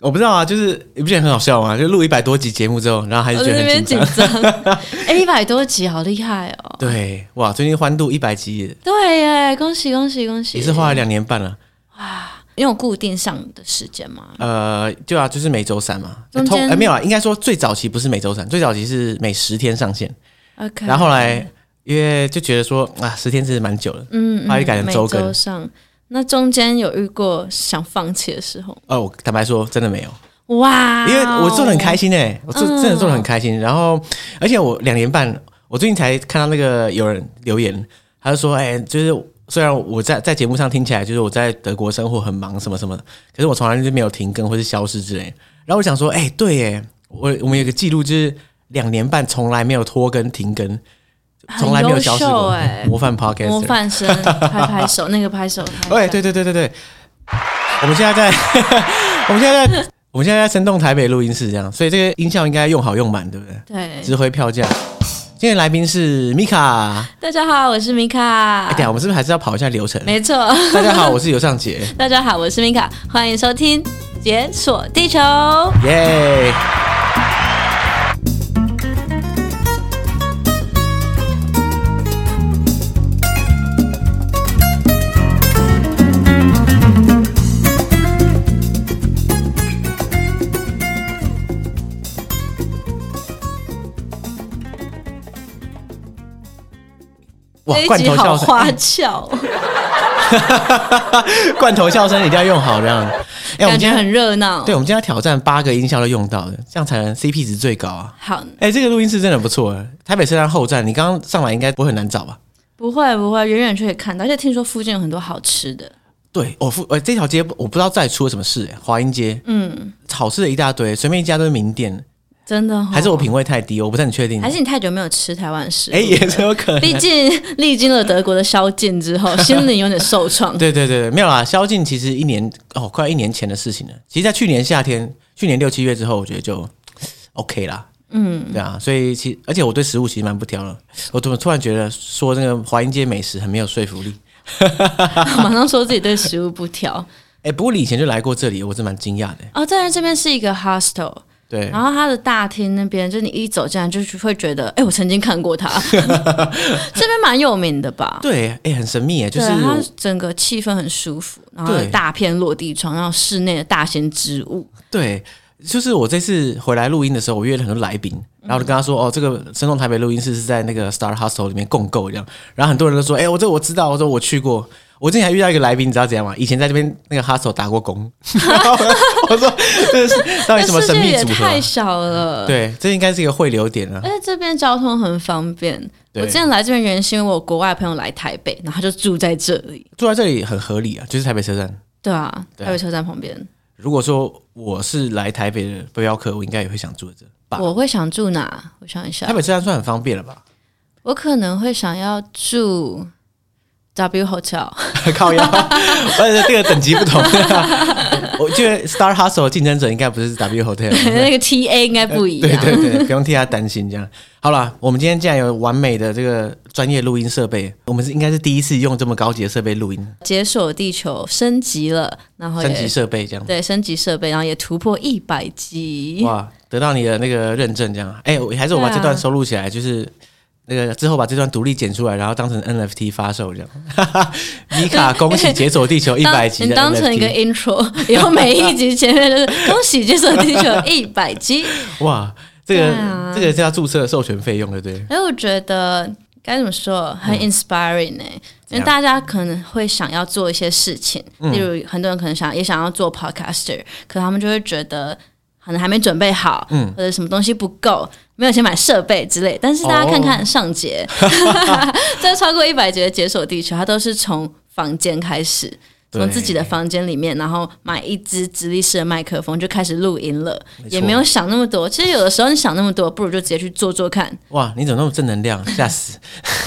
我不知道啊，就是你不觉得很好笑吗？就录一百多集节目之后，然后还是觉得很紧张。哎，一百多集好厉害哦！对，哇，最近欢度一百集。对耶，恭喜恭喜恭喜！也是花了两年半了。哇，你有固定上的时间吗？呃，对啊，就是每周三嘛。中间哎没有啊，应该说最早期不是每周三，最早期是每十天上线。OK。然后后来因为就觉得说啊，十天其实蛮久了，嗯，后来改成周更上。那中间有遇过想放弃的时候？哦，我坦白说，真的没有。哇，因为我做的很开心哎，我做真的做的很开心。然后，而且我两年半，我最近才看到那个有人留言，他就说：“哎，就是虽然我在在节目上听起来就是我在德国生活很忙什么什么的，可是我从来就没有停更或是消失之类。”然后我想说：“哎，对耶，我我们有个记录就是两年半从来没有拖更停更。”从来没有消失过哎，模范 podcast，模范生，拍拍手，那个拍手，对对对对对对，我们现在在，我们现在在，我们现在在生动台北录音室这样，所以这个音效应该用好用满，对不对？对，值回票价。今天来宾是米卡，大家好，我是米卡。哎，等下我们是不是还是要跑一下流程？没错，大家好，我是尤尚杰。大家好，我是米卡，欢迎收听《解锁地球》。耶。罐头笑声，花俏，罐头笑声一定要用好，这样。哎，我们今天很热闹。对，我们今天要挑战八个音效都用到的，这样才能 CP 值最高啊。好，哎，这个录音室真的不错。台北车站后站，你刚刚上来应该不会很难找吧？不会，不会，远远就可以看到。而且听说附近有很多好吃的。对，我附呃这条街我不知道再出了什么事，华阴街，嗯，好吃的一大堆，随便一家都是名店。真的、哦，还是我品味太低，我不是很确定。还是你太久没有吃台湾食物？哎，也是有可能。毕竟历经了德国的宵禁之后，心灵有点受创。对对对，没有啦，宵禁其实一年哦，快一年前的事情了。其实，在去年夏天，去年六七月之后，我觉得就 OK 啦。嗯，对啊，所以其而且我对食物其实蛮不挑的。我怎么突然觉得说那个华阴街美食很没有说服力？马上说自己对食物不挑。哎，不过你以前就来过这里，我是蛮惊讶的。哦，在这边是一个 hostel。对，然后它的大厅那边，就是你一走进来，就是会觉得，哎，我曾经看过它，这边蛮有名的吧？对，哎，很神秘哎，就是它整个气氛很舒服，然后大片落地窗，然后室内的大型植物。对，就是我这次回来录音的时候，我约了很多来宾，然后就跟他说，哦，这个生动台北录音室是在那个 Star Hostel 里面共构这样，然后很多人都说，哎，我这我知道，我说我去过。我之前还遇到一个来宾，你知道怎样吗？以前在这边那个 hostel 打过工。我说这是到底什么神秘组合？太小了。对，这应该是一个汇流点啊。而且这边交通很方便。我之前来这边原因是因为我有国外朋友来台北，然后他就住在这里。住在这里很合理啊，就是台北车站。对啊，台北车站旁边。如果说我是来台北的背包客，我应该也会想住在这。我会想住哪？我想一下。台北车站算很方便了吧？我可能会想要住。W Hotel，靠腰，而且这个等级不同。我觉得 Star Hustle 竞争者应该不是 W Hotel，那个 TA 应该不一样。对对对，不用替他担心。这样好了，我们今天既然有完美的这个专业录音设备，我们是应该是第一次用这么高级的设备录音。解锁地球升级了，然后升级设备这样。对，升级设备，然后也突破一百集。哇，得到你的那个认证，这样。哎，还是我把这段收录起来，就是。那个之后把这段独立剪出来，然后当成 NFT 发售这样。米卡，恭喜解锁地球一百集的 NFT。你当成一个 intro，以后每一集前面都是 恭喜解锁地球一百集。哇，这个、啊、这个是要注册授权费用的，对。哎，我觉得该怎么说，很 inspiring 呢、欸嗯？因为大家可能会想要做一些事情，例如很多人可能想也想要做 podcaster，可他们就会觉得。可能还没准备好，嗯，或者什么东西不够，没有先买设备之类。但是大家看看上节，这、哦、超过一百节的解锁地球，它都是从房间开始。从自己的房间里面，然后买一支直立式的麦克风，就开始录音了，也没有想那么多。其实有的时候你想那么多，不如就直接去做做看。哇，你怎么那么正能量？吓死！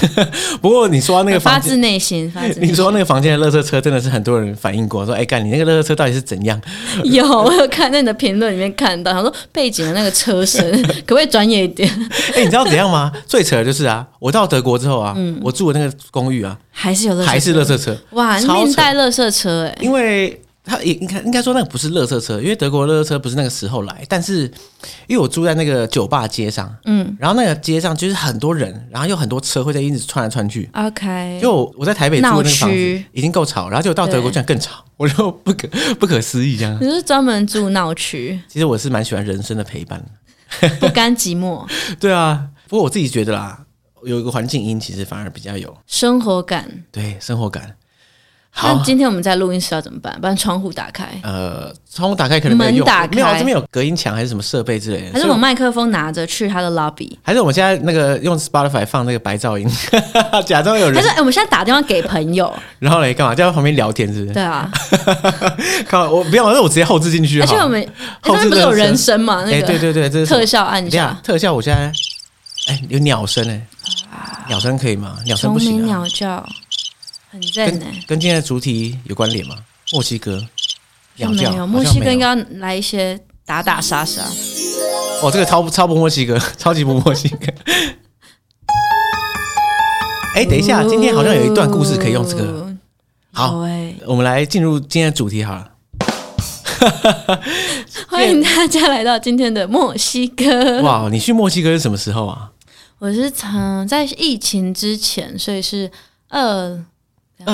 不过你说那个发自内心，发自心。你说那个房间的垃圾车真的是很多人反映过，说哎干，你那个垃圾车到底是怎样？有，我有看在你的评论里面看到，他说背景的那个车身 可不可以专业一点？哎，你知道怎样吗？最扯的就是啊，我到德国之后啊，嗯、我住的那个公寓啊。还是有垃圾车，还是垃圾车，哇！面带垃圾车哎，因为他也应该应该说那个不是垃圾车，因为德国垃圾车不是那个时候来，但是因为我住在那个酒吧街上，嗯，然后那个街上就是很多人，然后有很多车会在一直窜来窜去。OK，就我，我在台北住的那个房子已经够吵，然后就到德国居然更吵，我就不可不可思议这样。你是专门住闹区？其实我是蛮喜欢人生的陪伴，不甘寂寞。对啊，不过我自己觉得啦，有一个环境音其实反而比较有生活感。对，生活感。那今天我们在录音室要怎么办？把窗户打开。呃，窗户打开可能没有用，门打开，没有这边有隔音墙还是什么设备之类的。还是我麦克风拿着去他的 lobby？还是我们现在那个用 Spotify 放那个白噪音，假装有人？还是、欸、我们现在打电话给朋友？然后嘞，干嘛？就在旁边聊天是不是？对啊。靠，我不要，那我直接后置进去。而且我们后面不是有人声嘛？那个、欸、对对对，这是特效按一下。特效，我现在哎、欸，有鸟声哎，鸟声可以吗？鸟声不行、啊。鸟叫。很跟跟今天的主题有关联吗？墨西哥，没有，墨西哥应该要来一些打打杀杀。哦，这个超超不墨西哥，超级不墨西哥。哎、欸，等一下，今天好像有一段故事可以用这个。好，我们来进入今天的主题好了。欢迎大家来到今天的墨西哥。哇，你去墨西哥是什么时候啊？我是从在疫情之前，所以是二。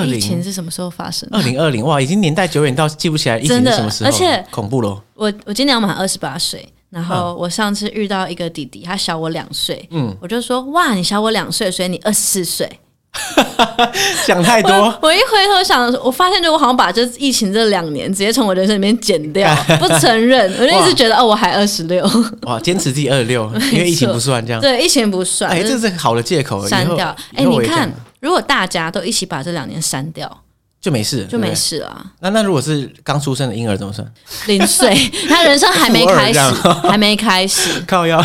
疫情是什么时候发生？二零二零哇，已经年代久远到记不起来疫情是什么时候，而且恐怖咯。我我今年要满二十八岁，然后我上次遇到一个弟弟，他小我两岁，嗯，我就说哇，你小我两岁，所以你二十四岁，想太多我。我一回头想，我发现就我好像把这疫情这两年直接从我人生里面剪掉，不承认，我就一直觉得哦，我还二十六，哇，坚持自己二十六，因为疫情不算这样，对，疫情不算，哎，这是好的借口，删掉，哎，你看。如果大家都一起把这两年删掉，就没事，就没事了。那那如果是刚出生的婴儿怎么算？零岁，他人生还没开始，还没开始。靠腰。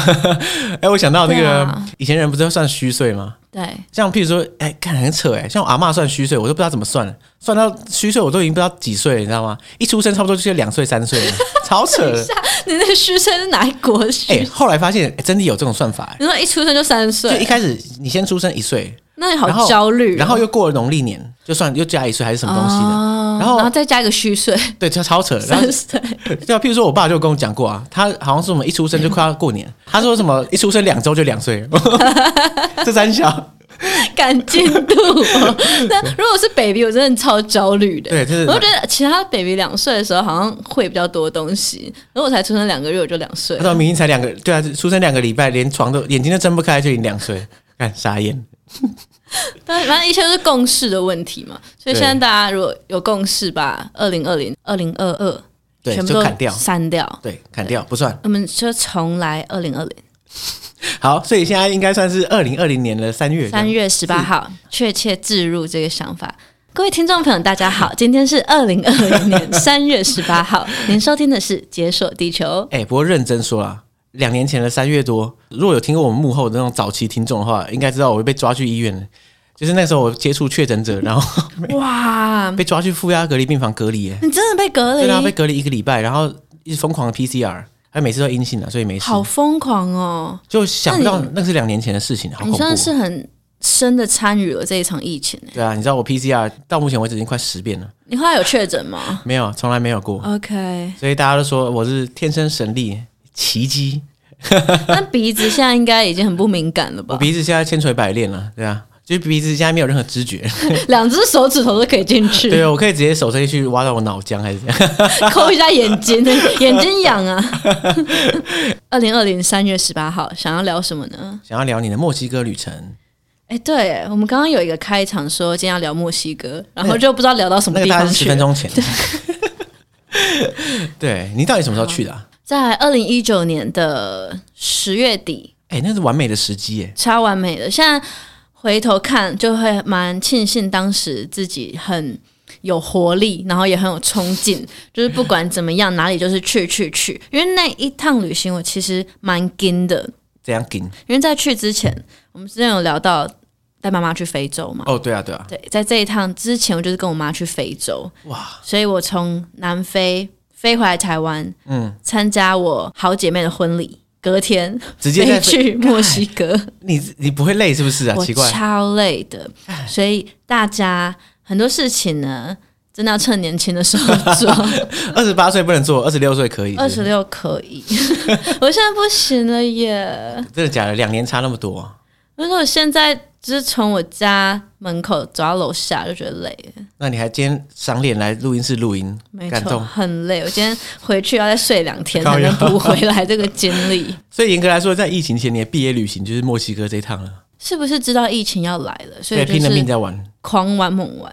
哎，我想到那个以前人不是要算虚岁吗？对。像譬如说，哎，看很扯哎，像我阿妈算虚岁，我都不知道怎么算，算到虚岁我都已经不知道几岁了，你知道吗？一出生差不多就是两岁三岁了，超扯。你那个虚岁是哪一国虚？哎，后来发现真的有这种算法。你说一出生就三岁？就一开始你先出生一岁。那你好焦虑、哦，然后又过了农历年，就算又加一岁还是什么东西的，哦、然后然后再加一个虚岁，对，超超扯。三岁，对啊，譬如说我爸就跟我讲过啊，他好像是我们一出生就快要过年，他说什么一出生两周就两岁，这三小赶进度、哦。那如果是 baby，我真的超焦虑的。对，就是我觉得其他 baby 两岁的时候好像会比较多东西，如果我才出生两个月我就两岁，他说明明才两个，对啊，出生两个礼拜连床都眼睛都睁不开就已经两岁，看傻眼。但反正一切都是共识的问题嘛，所以现在大家如果有共识，把二零二零、二零二二全部都砍掉、删掉，对，砍掉不算，我们就重来二零二零。好，所以现在应该算是二零二零年的三月三月十八号，确切置入这个想法。各位听众朋友，大家好，今天是二零二零年三月十八号，您收听的是《解锁地球》。哎，不过认真说啊。两年前的三月多，如果有听过我们幕后的那种早期听众的话，应该知道我会被抓去医院的。就是那时候我接触确诊者，然后哇，被抓去负压隔离病房隔离。你真的被隔离？对啊，被隔离一个礼拜，然后一直疯狂的 PCR，还每次都阴性的，所以没事。好疯狂哦！就想不到那是两年前的事情，好恐怖。你算是很深的参与了这一场疫情。对啊，你知道我 PCR 到目前为止已经快十遍了。你后来有确诊吗？没有，从来没有过。OK，所以大家都说我是天生神力。奇迹，那鼻子现在应该已经很不敏感了吧？我鼻子现在千锤百炼了，对啊，就是鼻子现在没有任何知觉，两只手指头都可以进去。对，我可以直接手伸进去挖到我脑浆，还是这样？抠一下眼睛，眼睛痒啊！二零二零三月十八号，想要聊什么呢？想要聊你的墨西哥旅程。哎，对，我们刚刚有一个开场说今天要聊墨西哥，然后就不知道聊到什么地方去。那个大概是十分钟前。对，你到底什么时候去的啊？在二零一九年的十月底，哎、欸，那是完美的时机，哎，超完美的。现在回头看，就会蛮庆幸当时自己很有活力，然后也很有冲劲，就是不管怎么样，哪里就是去去去。因为那一趟旅行，我其实蛮紧的。怎样紧？因为在去之前，我们之前有聊到带妈妈去非洲嘛。哦，对啊，对啊。对，在这一趟之前，我就是跟我妈去非洲。哇！所以我从南非。飞回来台湾，嗯，参加我好姐妹的婚礼，隔天直接飞去墨西哥。你你不会累是不是啊？奇怪，超累的。所以大家很多事情呢，真的要趁年轻的时候做。二十八岁不能做，二十六岁可以。二十六可以，我现在不行了耶！真的假的？两年差那么多啊？因为我现在就是从我家门口走到楼下就觉得累。那你还今天赏脸来录音室录音？没错，很累。我今天回去要再睡两天才能补回来这个精力。所以严格来说，在疫情前，你的毕业旅行就是墨西哥这一趟了。是不是知道疫情要来了，所以拼了命在玩，狂玩猛玩？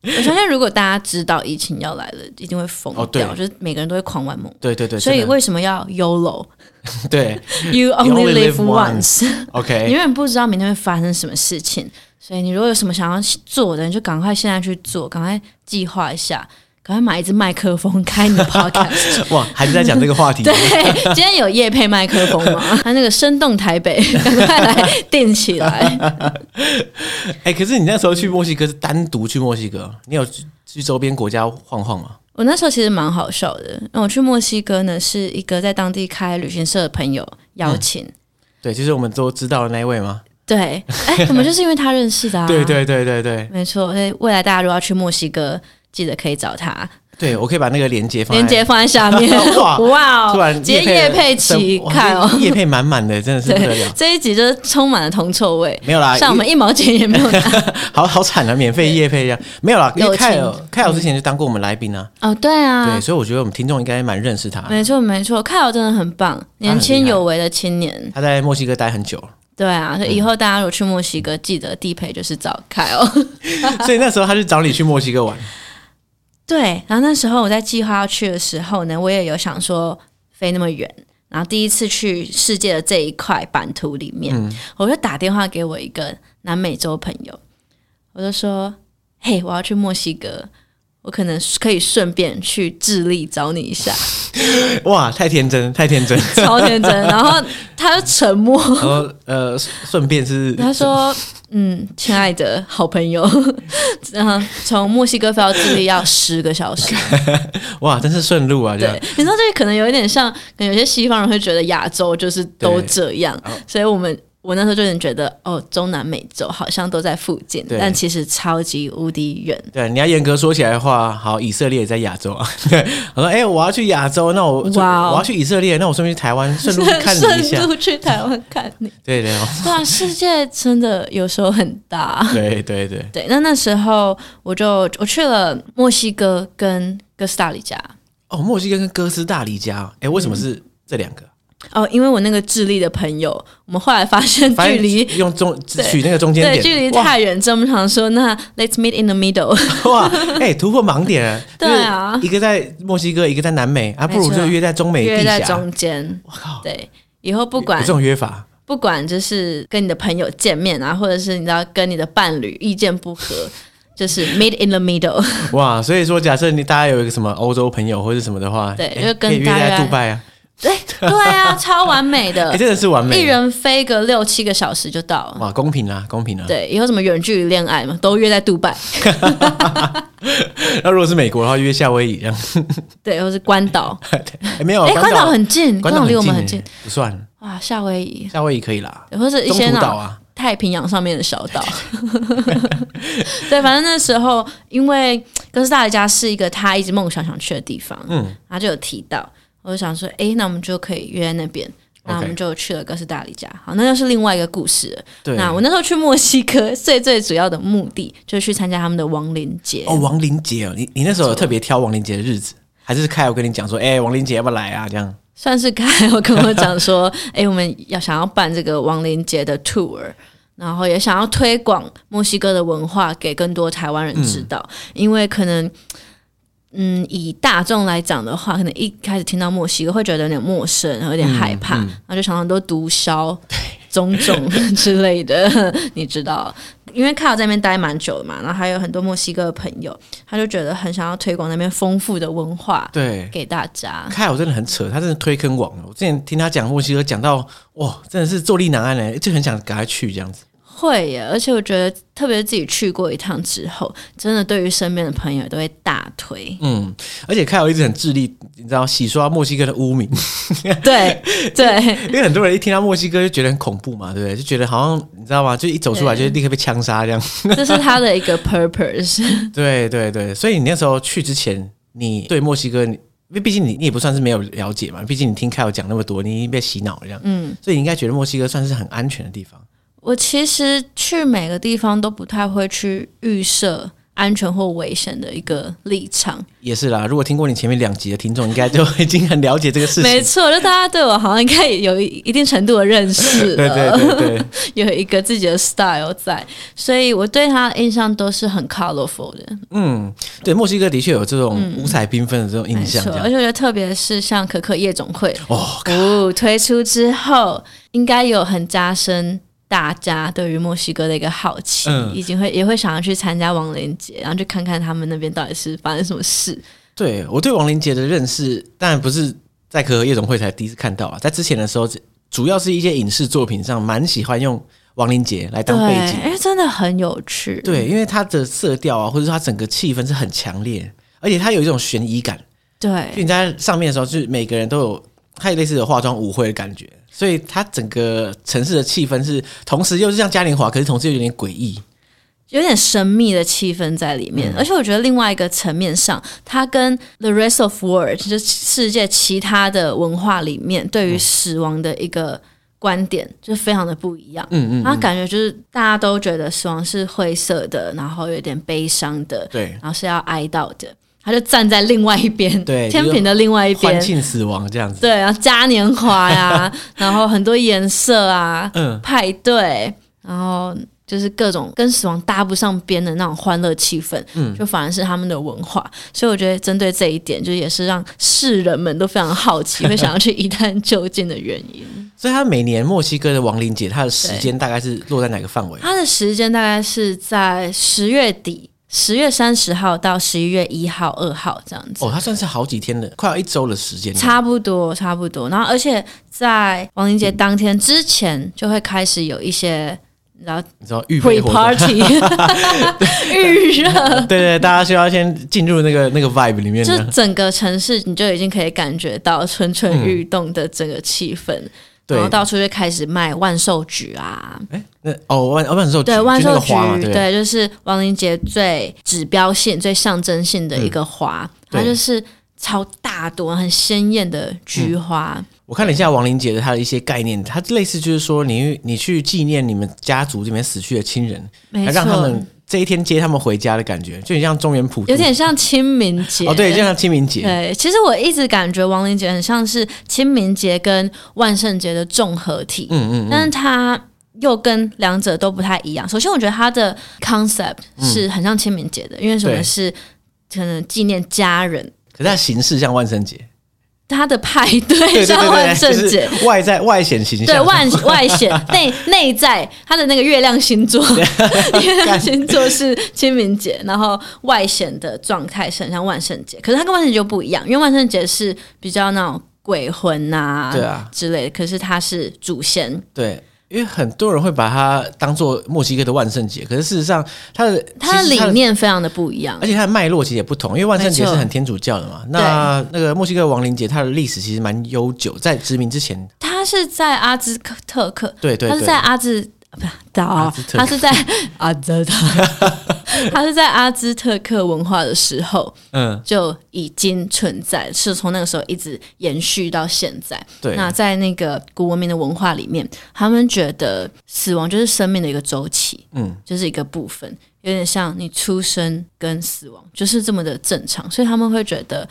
我相信，如果大家知道疫情要来了，一定会疯掉。哦、就是每个人都会狂玩梦。对对对。所以为什么要 YOLO？对，You only live once。OK。你永远不知道明天会发生什么事情，所以你如果有什么想要做的，你就赶快现在去做，赶快计划一下。赶快买一支麦克风，开你的 podcast。哇，还是在讲这个话题？对，今天有夜配麦克风吗？他那个生动台北，赶快来订起来。哎、欸，可是你那时候去墨西哥是单独去墨西哥，你有去周边国家晃晃吗？我那时候其实蛮好笑的。那我去墨西哥呢，是一个在当地开旅行社的朋友邀请。嗯、对，就是我们都知道的那一位吗？对，哎、欸，我们就是因为他认识的啊。对对对对对，没错。所以未来大家如果要去墨西哥。记得可以找他，对，我可以把那个链接放，链接放在下面。哇，突然直接业配起看哦，叶配满满的，真的是不得了。这一集就是充满了铜臭味，没有啦，像我们一毛钱也没有拿，好好惨啊，免费叶配一样，没有啦。因为凯尔，凯尔之前就当过我们来宾啊。哦，对啊，对，所以我觉得我们听众应该蛮认识他。没错，没错，凯尔真的很棒，年轻有为的青年。他在墨西哥待很久。对啊，所以以后大家如果去墨西哥，记得地陪就是找凯尔。所以那时候他就找你去墨西哥玩。对，然后那时候我在计划要去的时候呢，我也有想说飞那么远，然后第一次去世界的这一块版图里面，嗯、我就打电话给我一个南美洲朋友，我就说：“嘿，我要去墨西哥。”我可能可以顺便去智利找你一下，哇，太天真，太天真，超天真。然后他就沉默，然后呃，顺便是他说，嗯，亲爱的好朋友，然后从墨西哥飞到智利要十个小时，哇，真是顺路啊！对，你知道这可能有一点像，可能有些西方人会觉得亚洲就是都这样，所以我们。我那时候就能觉得，哦，中南美洲好像都在附近，但其实超级无敌远。对，你要严格说起来的话，好，以色列也在亚洲啊。对，我说，哎、欸，我要去亚洲，那我 Wow 我要去以色列，那我顺便去台湾，顺路看你一下。顺路去台湾看你。对对。哇，世界真的有时候很大。对对对。对，那那时候我就我去了墨西哥跟哥斯达黎加。哦，墨西哥跟哥斯达黎加，哎、欸，为什么是这两个？嗯哦，因为我那个智利的朋友，我们后来发现距离用中取那个中间点，对，距离太远，这么长说，那 Let's meet in the middle。哇，哎，突破盲点了。对啊，一个在墨西哥，一个在南美，啊，不如就约在中美地约在中间。我靠，对，以后不管这种约法，不管就是跟你的朋友见面啊，或者是你知道跟你的伴侣意见不合，就是 meet in the middle。哇，所以说假设你大家有一个什么欧洲朋友或者什么的话，对，就跟大家约在杜拜啊。对对啊，超完美的，欸、真的是完美，一人飞个六七个小时就到了。哇，公平啊，公平啊。对，以后什么远距离恋爱嘛，都约在杜拜。那如果是美国的话，约夏威夷这样。对，或是关岛。欸、没有，哎、欸，关岛很近，关岛离我们很近，不算。哇，夏威夷，夏威夷可以啦，或者一些岛啊，太平洋上面的小岛。对，反正那时候因为哥斯达黎加是一个他一直梦想想去的地方，嗯，他就有提到。我就想说，哎，那我们就可以约在那边，那我们就去了哥斯达黎加。好，那又是另外一个故事了。对，那我那时候去墨西哥，最最主要的目的就是去参加他们的亡灵节。哦，亡灵节哦，你你那时候有特别挑亡灵节的日子，还是凯我跟你讲说，哎，亡灵节要不要来啊？这样算是凯我跟我讲说，哎，我们要想要办这个亡灵节的 tour，然后也想要推广墨西哥的文化给更多台湾人知道，嗯、因为可能。嗯，以大众来讲的话，可能一开始听到墨西哥会觉得有点陌生，然后有点害怕，嗯嗯、然后就常常都毒枭、种 种之类的，你知道？因为凯尔在那边待蛮久的嘛，然后还有很多墨西哥的朋友，他就觉得很想要推广那边丰富的文化，对，给大家。凯尔真的很扯，他真的推坑网。我之前听他讲墨西哥，讲到哇，真的是坐立难安嘞，就很想赶快去这样子。会耶，而且我觉得，特别是自己去过一趟之后，真的对于身边的朋友都会大推。嗯，而且凯尔一直很致力，你知道洗刷墨西哥的污名。对 对，因为很多人一听到墨西哥就觉得很恐怖嘛，对不对？就觉得好像你知道吗？就一走出来就立刻被枪杀这样。这是他的一个 purpose。对对对，所以你那时候去之前，你对墨西哥，因为毕竟你你也不算是没有了解嘛，毕竟你听凯尔讲那么多，你已经被洗脑了这样。嗯，所以你应该觉得墨西哥算是很安全的地方。我其实去每个地方都不太会去预设安全或危险的一个立场。也是啦，如果听过你前面两集的听众，应该就 已经很了解这个事情。没错，就大家对我好像应该有一定程度的认识了，对对对对，有一个自己的 style 在，所以我对他的印象都是很 colorful 的。嗯，对，墨西哥的确有这种五彩缤纷的这种印象，而且我觉得特别是像可可夜总会哦，哦推出之后，应该有很加深。大家对于墨西哥的一个好奇，嗯、已经会也会想要去参加亡灵节，然后去看看他们那边到底是发生什么事。对，我对亡灵节的认识，当然不是在可可夜总会才第一次看到啊，在之前的时候，主要是一些影视作品上蛮喜欢用亡灵节来当背景，哎，真的很有趣。对，因为它的色调啊，或者说它整个气氛是很强烈，而且它有一种悬疑感。对，就你在上面的时候，就是每个人都有，它有类似的化妆舞会的感觉。所以它整个城市的气氛是，同时又是像嘉年华，可是同时又有点诡异，有点神秘的气氛在里面。嗯、而且我觉得另外一个层面上，它跟 The Rest of World 就是世界其他的文化里面对于死亡的一个观点，嗯、就非常的不一样。嗯嗯，它感觉就是大家都觉得死亡是灰色的，然后有点悲伤的，对，然后是要哀悼的。他就站在另外一边，对，天平的另外一边，欢庆死亡这样子。对，然后嘉年华呀，然后很多颜色啊，嗯，派对，然后就是各种跟死亡搭不上边的那种欢乐气氛，嗯，就反而是他们的文化。所以我觉得针对这一点，就也是让世人们都非常好奇，会想要去一探究竟的原因。所以，他每年墨西哥的亡灵节，他的时间大概是落在哪个范围？他的时间大概是在十月底。十月三十号到十一月一号、二号这样子哦，它算是好几天的，快要一周的时间。差不多，差不多。然后，而且在亡灵节当天之前，就会开始有一些，然后你知道预备 party 预热，对对，大家需要先进入那个那个 vibe 里面，就整个城市你就已经可以感觉到蠢蠢欲动的整个气氛。嗯然后到处就开始卖万寿菊啊！哎，那哦万万寿菊对万寿菊对，对，就是亡灵节最指标性、最象征性的一个花，嗯、它就是超大朵、很鲜艳的菊花。嗯、我看了一下亡灵节的它的一些概念，它类似就是说你你去纪念你们家族这边死去的亲人，来让他们。这一天接他们回家的感觉，就很像中原普，有点像清明节哦，对，就像清明节。对，其实我一直感觉亡灵节很像是清明节跟万圣节的综合体，嗯，嗯嗯，但是它又跟两者都不太一样。首先，我觉得它的 concept 是很像清明节的，嗯、因为什么是可能纪念家人，可是它形式像万圣节。他的派对 像万圣节，外在外显形象，对外外显 内内在他的那个月亮星座，月亮星座是清明节，然后外显的状态是很像万圣节，可是他跟万圣节就不一样，因为万圣节是比较那种鬼魂呐，对啊。之类的，可是他是祖先，对。因为很多人会把它当做墨西哥的万圣节，可是事实上它的它的理念非常的不一样，而且它的脉络其实也不同。因为万圣节是很天主教的嘛，那那个墨西哥亡灵节它的历史其实蛮悠久，在殖民之前，它是在阿兹特克，对对，它是在阿兹。不是，他是在 阿兹特，他是在阿兹特克文化的时候，嗯，就已经存在，是从那个时候一直延续到现在。对，那在那个古文明的文化里面，他们觉得死亡就是生命的一个周期，嗯，就是一个部分，有点像你出生跟死亡就是这么的正常，所以他们会觉得，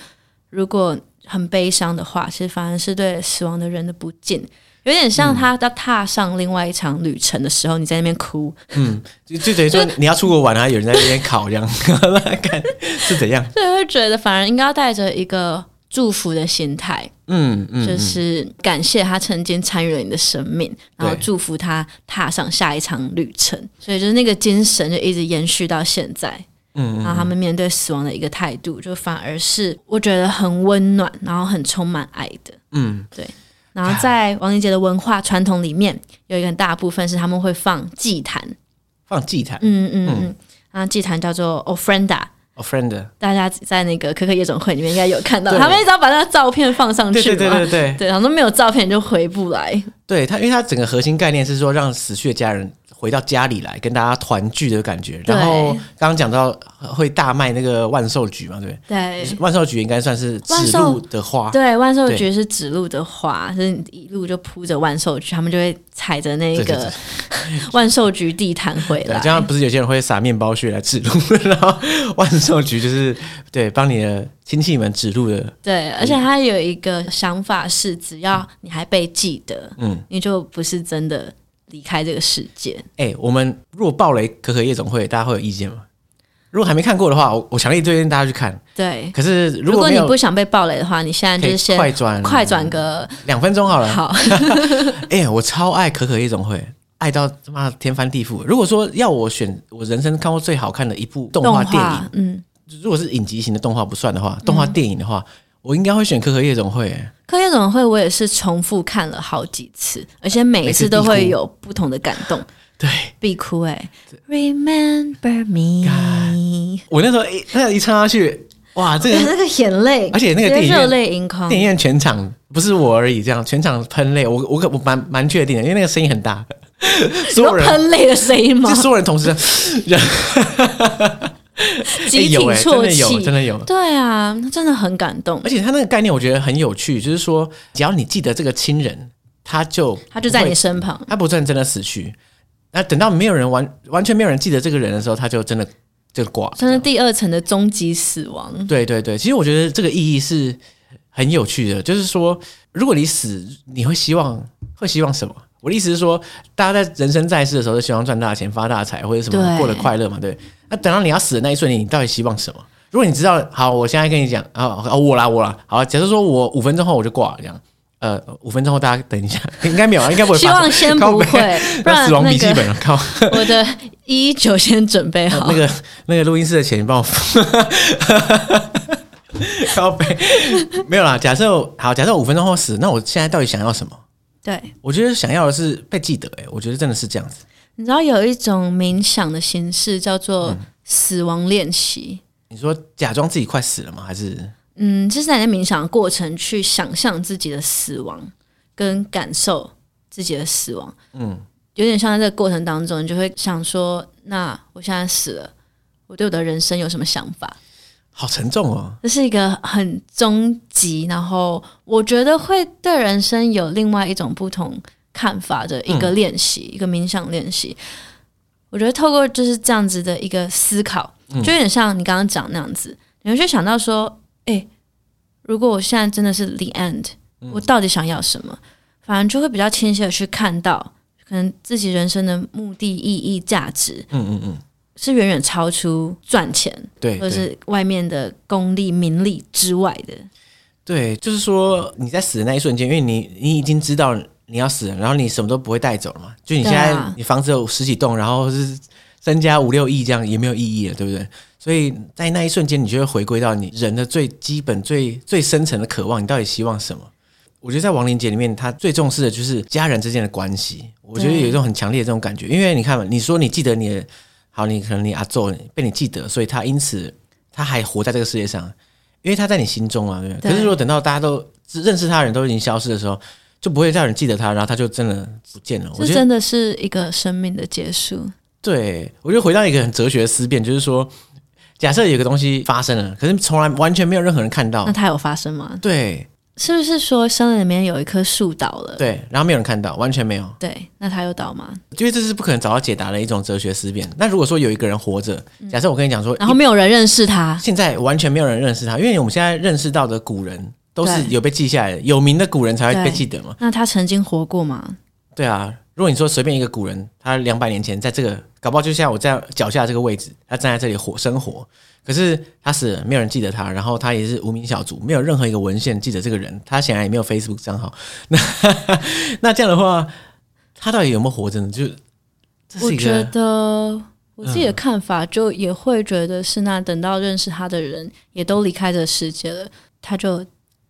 如果很悲伤的话，其实反而是对死亡的人的不敬。有点像他要踏上另外一场旅程的时候，你在那边哭，嗯，就就等于说你要出国玩啊，有人在那边考这样，看是怎样？所以会觉得反而应该要带着一个祝福的心态，嗯嗯，就是感谢他曾经参与了你的生命，然后祝福他踏上下一场旅程。所以就是那个精神就一直延续到现在，嗯，然后他们面对死亡的一个态度，就反而是我觉得很温暖，然后很充满爱的，嗯，对。然后在亡灵节的文化传统里面，有一个很大部分是他们会放祭坛，放祭坛，嗯嗯嗯，啊、嗯祭坛叫做 ofrenda。ofrenda，大家在那个可可夜总会里面应该有看到，他们一直要把那个照片放上去，对对对对对，对，然后都没有照片就回不来。对他，因为他整个核心概念是说让死去的家人。回到家里来跟大家团聚的感觉，然后刚刚讲到会大卖那个万寿菊嘛，对不对？对，万寿菊应该算是指路的花。对，万寿菊是指路的花，就是一路就铺着万寿菊，他们就会踩着那个 万寿菊地毯回来。这样不是有些人会撒面包屑来指路，然后万寿菊就是对帮你的亲戚们指路的。对，而且他有一个想法是，只要你还被记得，嗯，你就不是真的。离开这个世界。哎、欸，我们如果爆雷可可夜总会，大家会有意见吗？如果还没看过的话，我我强烈推荐大家去看。对，可是如果，如果你不想被暴雷的话，你现在就是先快转快转个两分钟好了。好。哎、欸，我超爱可可夜总会，爱到他妈天翻地覆。如果说要我选我人生看过最好看的一部动画电影，嗯，如果是影集型的动画不算的话，动画电影的话。嗯我应该会选可可夜总会。可可夜总会我也是重复看了好几次，而且每一次都会有不同的感动。对，必哭哎！Remember me。我那时候一那一唱下去，哇，这个 那个眼泪，而且那个电影院热泪盈眶，电影院全场不是我而已，这样全场喷泪。我我可我蛮蛮确定的，因为那个声音很大，所有人喷泪的声音吗？就所有人同时人。集体啜泣，真的有，真的有。对啊，真的很感动。而且他那个概念，我觉得很有趣，就是说，只要你记得这个亲人，他就他就在你身旁，他不算真的死去。那等到没有人完完全没有人记得这个人的时候，他就真的就挂，算是第二层的终极死亡。对对对，其实我觉得这个意义是很有趣的，就是说，如果你死，你会希望会希望什么？我的意思是说，大家在人生在世的时候，都希望赚大钱、发大财或者什么过得快乐嘛，对。那等到你要死的那一瞬间，你到底希望什么？如果你知道，好，我现在跟你讲啊，我啦，我啦，好，假设说我五分钟后我就挂了，这样，呃，五分钟后大家等一下，应该没有，应该不会。希望先 不会，不然死亡笔记本靠我的一一九先准备好。那个那个录音室的钱，你帮我付。靠北，没有啦。假设好，假设五分钟后死，那我现在到底想要什么？对，我觉得想要的是被记得。哎，我觉得真的是这样子。你知道有一种冥想的形式叫做死亡练习。嗯，你说假装自己快死了吗？还是？嗯，就是在冥想的过程去想象自己的死亡，跟感受自己的死亡。嗯，有点像在这个过程当中，你就会想说：那我现在死了，我对我的人生有什么想法？好沉重哦。这是一个很终极，然后我觉得会对人生有另外一种不同。看法的一个练习，嗯、一个冥想练习。我觉得透过就是这样子的一个思考，就有点像你刚刚讲那样子，你会去想到说，哎、欸，如果我现在真的是 the end，我到底想要什么？反而就会比较清晰的去看到，可能自己人生的目的、意义、价值，嗯嗯嗯，是远远超出赚钱，对，或者是外面的功利、名利之外的。对，就是说你在死的那一瞬间，因为你你已经知道。你要死了，然后你什么都不会带走了嘛？就你现在，你房子有十几栋，然后是身家五六亿，这样也没有意义了，对不对？所以在那一瞬间，你就会回归到你人的最基本、最最深层的渴望。你到底希望什么？我觉得在亡灵节里面，他最重视的就是家人之间的关系。我觉得有一种很强烈的这种感觉，因为你看嘛，你说你记得你的好，你可能你阿祖被你记得，所以他因此他还活在这个世界上，因为他在你心中啊，对不对？可是如果等到大家都认识他的人都已经消失的时候，就不会再有人记得他，然后他就真的不见了。这真的是一个生命的结束。对，我就回到一个很哲学的思辨，就是说，假设有个东西发生了，可是从来完全没有任何人看到，那它有发生吗？对，是不是说森林里面有一棵树倒了？对，然后没有人看到，完全没有。对，那它有倒吗？因为这是不可能找到解答的一种哲学思辨。那如果说有一个人活着，假设我跟你讲说，然后没有人认识他，现在完全没有人认识他，因为我们现在认识到的古人。都是有被记下来的，有名的古人才会被记得嘛。那他曾经活过吗？对啊，如果你说随便一个古人，他两百年前在这个，搞不好就像我在脚下这个位置，他站在这里活生活，可是他死了，没有人记得他，然后他也是无名小卒，没有任何一个文献记得这个人，他显然也没有 Facebook 账号。那 那这样的话，他到底有没有活着呢？就是，我觉得我自己的看法，就也会觉得是那等到认识他的人也都离开这个世界了，他就。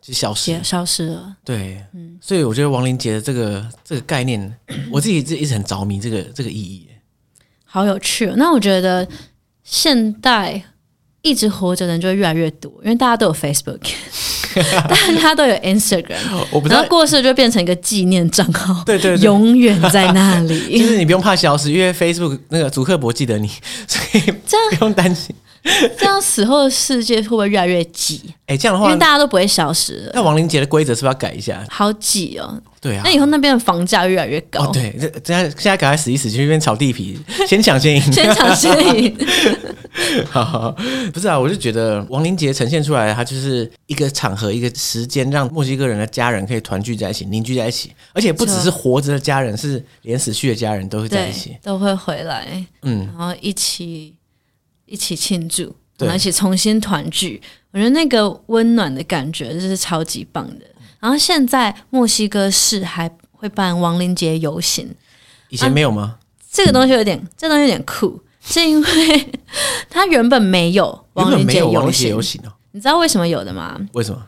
就消失了，消失了。对，嗯，所以我觉得亡灵节的这个 这个概念，我自己一直一直很着迷这个这个意义，好有趣哦。那我觉得现代一直活着的人就会越来越多，因为大家都有 Facebook。大家都有 Instagram，我不知道过世就变成一个纪念账号，对，对对，永远在那里。就是你不用怕消失，因为 Facebook 那个祖克伯记得你，所以这样不用担心。这样死后的世界会不会越来越挤？哎、欸，这样的话，因为大家都不会消失了。那亡灵节的规则是不是要改一下？好挤哦。对啊。那以后那边的房价越来越高。哦，对，这这样现在赶快死一死，去那边炒地皮，先抢先赢，先抢先赢。好，好，不是啊，我就觉得亡灵节呈现出来，它就是一个场合，一个时间，让墨西哥人的家人可以团聚在一起，凝聚在一起，而且不只是活着的家人，是连死去的家人都会在一起，都会回来，嗯，然后一起一起庆祝，然后一起重新团聚。我觉得那个温暖的感觉就是超级棒的。然后现在墨西哥市还会办亡灵节游行，以前没有吗？啊，这个东西有点，这个东西有点酷。是因为它原本没有亡灵节游行，游行哦，你知道为什么有的吗？为什么？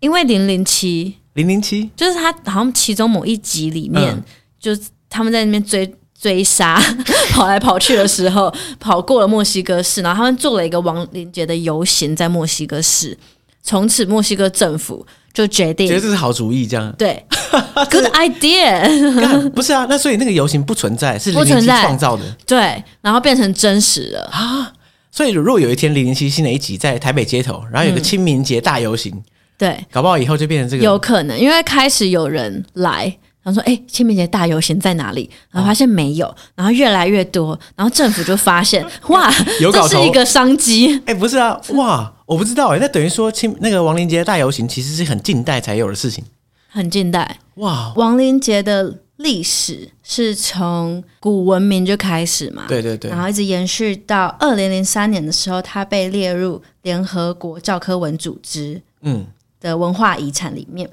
因为零零七，零零七就是他好像其中某一集里面，嗯、就是他们在那边追追杀，跑来跑去的时候，跑过了墨西哥市，然后他们做了一个亡灵节的游行在墨西哥市，从此墨西哥政府。就决定，觉得这是好主意，这样对，Good idea。不是啊，那所以那个游行不存在，是零零七创造的，对，然后变成真实了啊。所以如果有一天零零七新的一集在台北街头，然后有个清明节大游行，嗯、对，搞不好以后就变成这个，有可能，因为开始有人来。然后说：“哎，清明节大游行在哪里？”然后发现没有，然后越来越多，然后政府就发现，哇，有，这是一个商机。哎，不是啊，哇，我不知道哎，那等于说清那个亡灵节大游行其实是很近代才有的事情，很近代。哇，亡灵节的历史是从古文明就开始嘛？对对对，然后一直延续到二零零三年的时候，它被列入联合国教科文组织嗯的文化遗产里面。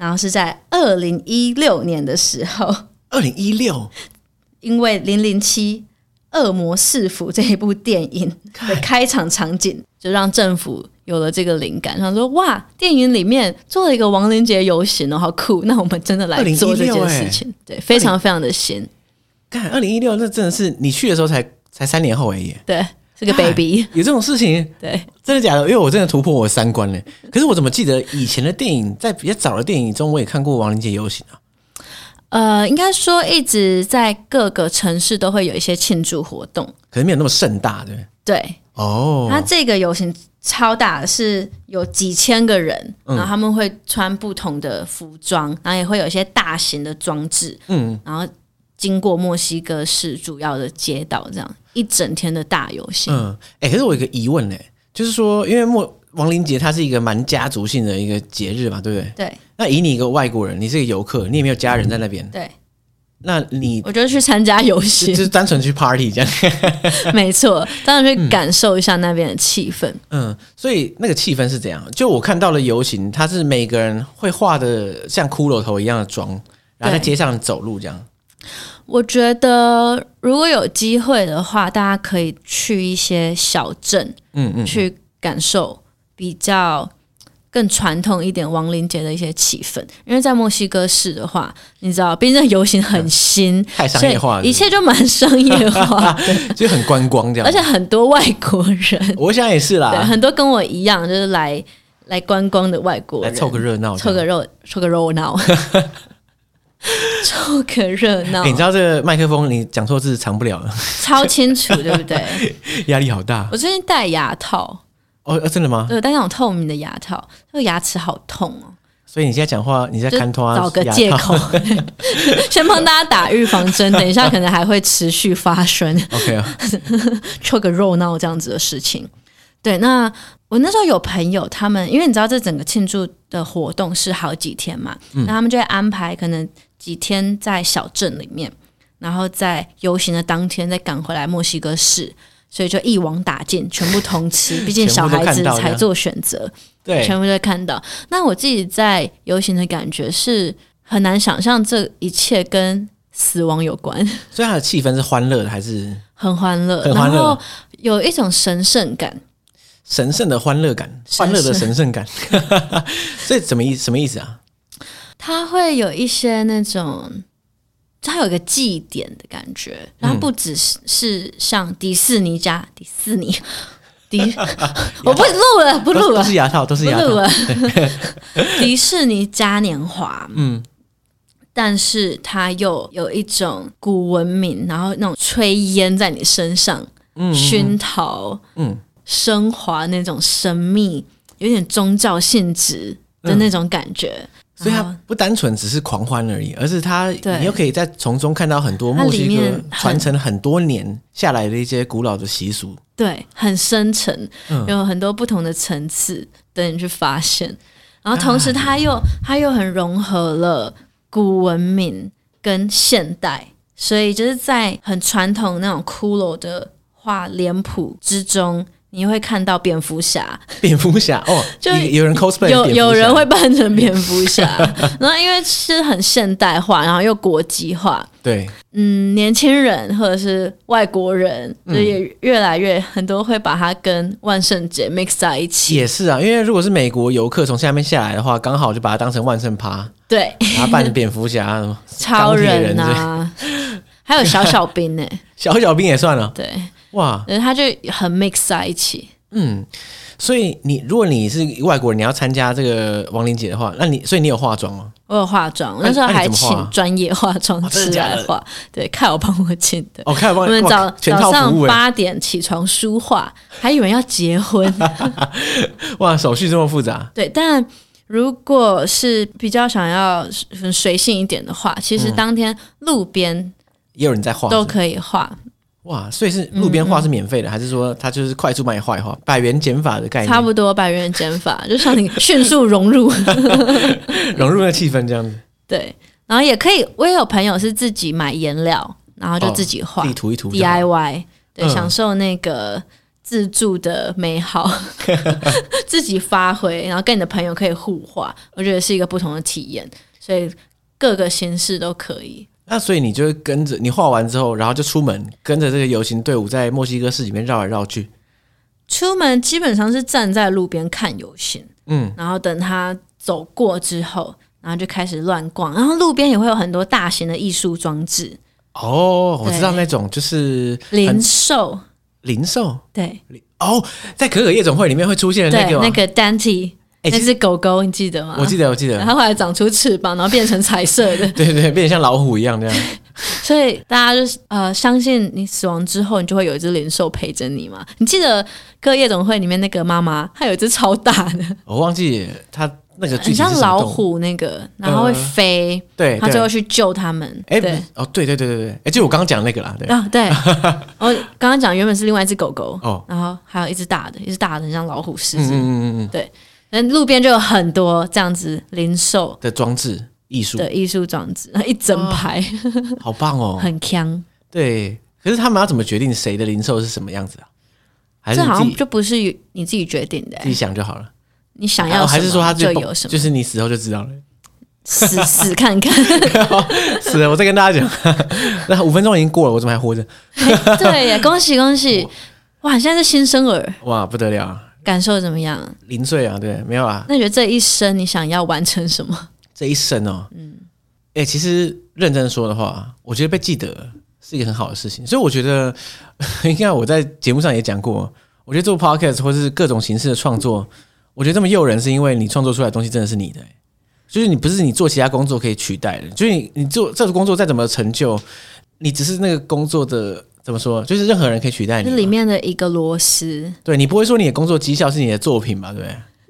然后是在二零一六年的时候，二零一六，因为《零零七恶魔市府》这一部电影的开场场景，就让政府有了这个灵感，想说哇，电影里面做了一个亡灵节游行哦，好酷！那我们真的来做这件事情，对，非常非常的新。看二零一六，那真的是你去的时候才才三年后而已，对。这个 baby 有这种事情，对，真的假的？因为我真的突破我三观了。可是我怎么记得以前的电影，在比较早的电影中，我也看过亡灵节游行啊。呃，应该说一直在各个城市都会有一些庆祝活动，可能没有那么盛大，对。对，哦，那这个游行超大，是有几千个人，然后他们会穿不同的服装，然后也会有一些大型的装置，嗯，然后。经过墨西哥市主要的街道，这样一整天的大游行。嗯，哎、欸，可是我有一个疑问呢，就是说，因为墨亡灵节它是一个蛮家族性的一个节日嘛，对不对？对。那以你一个外国人，你是一个游客，你也没有家人在那边，嗯、对。那你我觉得去参加游行，就是单纯去 party 这样。没错，当然去感受一下那边的气氛嗯。嗯，所以那个气氛是怎样？就我看到了游行，它是每个人会画的像骷髅头一样的妆，然后在街上走路这样。我觉得如果有机会的话，大家可以去一些小镇，嗯嗯，去感受比较更传统一点亡灵节的一些气氛。因为在墨西哥市的话，你知道，毕竟游行很新，太商业化了，一切就蛮商业化，就很观光这样。而且很多外国人，我想也是啦，对，很多跟我一样就是来来观光的外国人，来凑个热闹，凑个热，凑个热闹。凑个热闹、欸，你知道这个麦克风你讲错字藏不了了，超清楚，对不对？压力好大。我最近戴牙套，哦，真的吗？对，戴那种透明的牙套，那个牙齿好痛哦。所以你现在讲话，你在看拖找个借口，先帮大家打预防针，等一下可能还会持续发生。OK 啊，凑个热闹这样子的事情。对，那我那时候有朋友，他们因为你知道这整个庆祝的活动是好几天嘛，嗯、那他们就会安排可能。几天在小镇里面，然后在游行的当天再赶回来墨西哥市，所以就一网打尽，全部通吃。毕竟小孩子才做选择，对，全部都看到。那我自己在游行的感觉是很难想象这一切跟死亡有关。所以它的气氛是欢乐的，还是很欢乐？很欢乐，然后有一种神圣感。神圣的欢乐感，欢乐的神圣感。所以什么意思？什么意思啊？它会有一些那种，它有一个祭典的感觉，然后不只是是像迪士尼家迪士尼。迪，我不录了，不录了，都是牙套，都是牙套。不录了。迪士尼嘉年华，嗯，但是它又有一种古文明，然后那种炊烟在你身上，嗯，熏陶，嗯，升华那种神秘，有点宗教性质的那种感觉。嗯所以它不单纯只是狂欢而已，而是它你又可以在从中看到很多墨西哥传承很多年下来的一些古老的习俗。对，很深沉，有很多不同的层次等你去发现。然后同时，它又它又很融合了古文明跟现代，所以就是在很传统那种骷髅的画脸谱之中。你会看到蝙蝠侠，蝙蝠侠？哦，就有人 cosplay，有有人会扮成蝙蝠侠，然后因为是很现代化，然后又国际化，对，嗯，年轻人或者是外国人，就也越来越很多会把它跟万圣节 mix 在一起。也是啊，因为如果是美国游客从下面下来的话，刚好就把它当成万圣趴，对，然后扮成蝙蝠侠、超人啊，还有小小兵呢，小小兵也算了，对。哇，他就很 mix 在一起。嗯，所以你如果你是外国人，你要参加这个亡灵节的话，那你所以你有化妆吗？我有化妆，那时候还请专业化妆师来化。对，看我帮我请的。哦，看我帮我。我们早早上八点起床梳化，还以为要结婚。哇，手续这么复杂。对，但如果是比较想要随性一点的话，其实当天路边也有人在画，都可以画。哇，所以是路边画是免费的，嗯嗯，还是说他就是快速帮你画一画，百元减法的概念？差不多百元减法，就像你迅速融入 融入那气氛这样子。对，然后也可以，我也有朋友是自己买颜料，然后就自己画，地图一涂 DIY，对，嗯、享受那个自助的美好，自己发挥，然后跟你的朋友可以互画，我觉得是一个不同的体验，所以各个形式都可以。那所以你就跟着你画完之后，然后就出门，跟着这个游行队伍在墨西哥市里面绕来绕去。出门基本上是站在路边看游行，嗯，然后等他走过之后，然后就开始乱逛，然后路边也会有很多大型的艺术装置。哦，我知道那种就是零售，零售，对，哦，在可可夜总会里面会出现的那个那个 Dante。那只狗狗，你记得吗？我记得，我记得。它后来长出翅膀，然后变成彩色的。对对，变成像老虎一样这样。所以大家就是呃，相信你死亡之后，你就会有一只灵兽陪着你嘛。你记得《可可夜总会》里面那个妈妈，她有一只超大的，我忘记她那个很像老虎那个，然后会飞。对，她最后去救他们。哎，对，哦，对对对对对，哎，就我刚刚讲那个啦。对啊，对。我刚刚讲原本是另外一只狗狗，哦，然后还有一只大的，一只大的很像老虎狮子。嗯嗯嗯，对。那路边就有很多这样子零售的装置艺术的艺术装置，一整排，好棒哦，很强。对，可是他们要怎么决定谁的零售是什么样子啊？还是这好像就不是你自己决定的，自己想就好了。你想要还是说他就有什么？就是你死后就知道了，死死看看。是的，我再跟大家讲，那五分钟已经过了，我怎么还活着？对呀，恭喜恭喜！哇，现在是新生儿，哇，不得了。感受怎么样？零岁啊，对，没有啊。那你觉得这一生你想要完成什么？这一生哦，嗯，哎、欸，其实认真说的话，我觉得被记得是一个很好的事情。所以我觉得，应该我在节目上也讲过，我觉得做 podcast 或是各种形式的创作，我觉得这么诱人，是因为你创作出来的东西真的是你的，就是你不是你做其他工作可以取代的。就是你你做这个工作再怎么成就，你只是那个工作的。怎么说？就是任何人可以取代你，是里面的一个螺丝。对，你不会说你的工作绩效是你的作品吧？对？